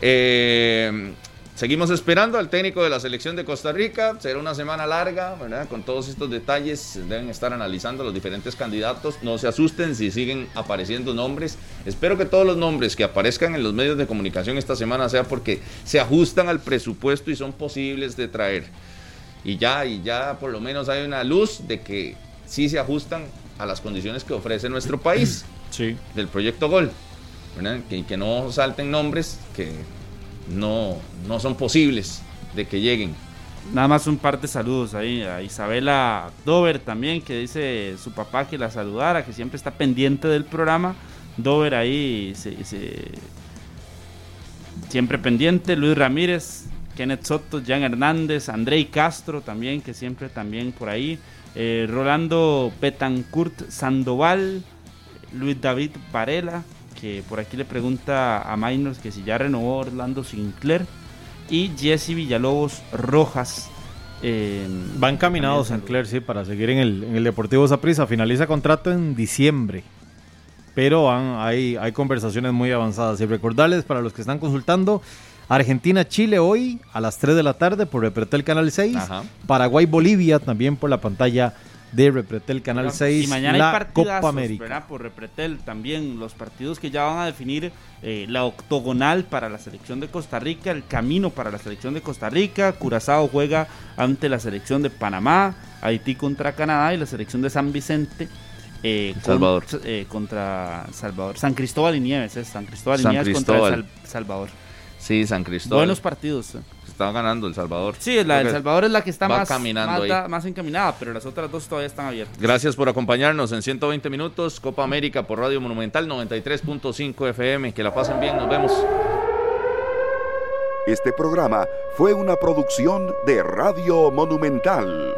Eh, seguimos esperando al técnico de la selección de Costa Rica. Será una semana larga, ¿verdad? Con todos estos detalles deben estar analizando los diferentes candidatos. No se asusten si siguen apareciendo nombres. Espero que todos los nombres que aparezcan en los medios de comunicación esta semana sea porque se ajustan al presupuesto y son posibles de traer. Y ya, y ya por lo menos hay una luz de que sí se ajustan a las condiciones que ofrece nuestro país Sí. del proyecto Gol. ¿verdad? Que, que no salten nombres que no, no son posibles de que lleguen. Nada más un par de saludos ahí a Isabela Dover también, que dice su papá que la saludara, que siempre está pendiente del programa. Dover ahí se- se- siempre pendiente. Luis Ramírez, Kenneth Soto, Jan Hernández, Andrei Castro también, que siempre también por ahí. Eh, Rolando Betancourt Sandoval, Luis David Varela, que por aquí le pregunta a Minors que si ya renovó Orlando Sinclair. Y Jesse Villalobos Rojas. eh, Van caminados Sinclair, sí, para seguir en el, en el Deportivo Saprissa. Finaliza contrato en diciembre. Pero van- hay, hay conversaciones muy avanzadas. Y recordarles para los que están consultando, Argentina-Chile hoy a las 3 de la tarde por Repretel Canal 6. Ajá. Paraguay-Bolivia también por la pantalla de Repretel Canal 6. Y mañana la hay Copa América. ¿verdad? Por Repretel también, los partidos que ya van a definir eh, la octogonal para la selección de Costa Rica, el camino para la selección de Costa Rica, Curazao juega ante la selección de Panamá, Haití contra Canadá y la selección de San Vicente. eh, con- Salvador. eh, contra Salvador. San Cristóbal y Nieves, es San Cristóbal y San Nieves Cristóbal. contra el Sal- Salvador. Sí, San Cristóbal. Buenos partidos. eh. Está ganando El Salvador. Sí, la del Creo que Salvador es la que está más, caminando más, da- más encaminada, pero las otras dos todavía están abiertas. Gracias por acompañarnos en 120 minutos. Copa América por Radio Monumental 93.5 FM. Que la pasen bien. Nos vemos. Este programa fue una producción de Radio Monumental.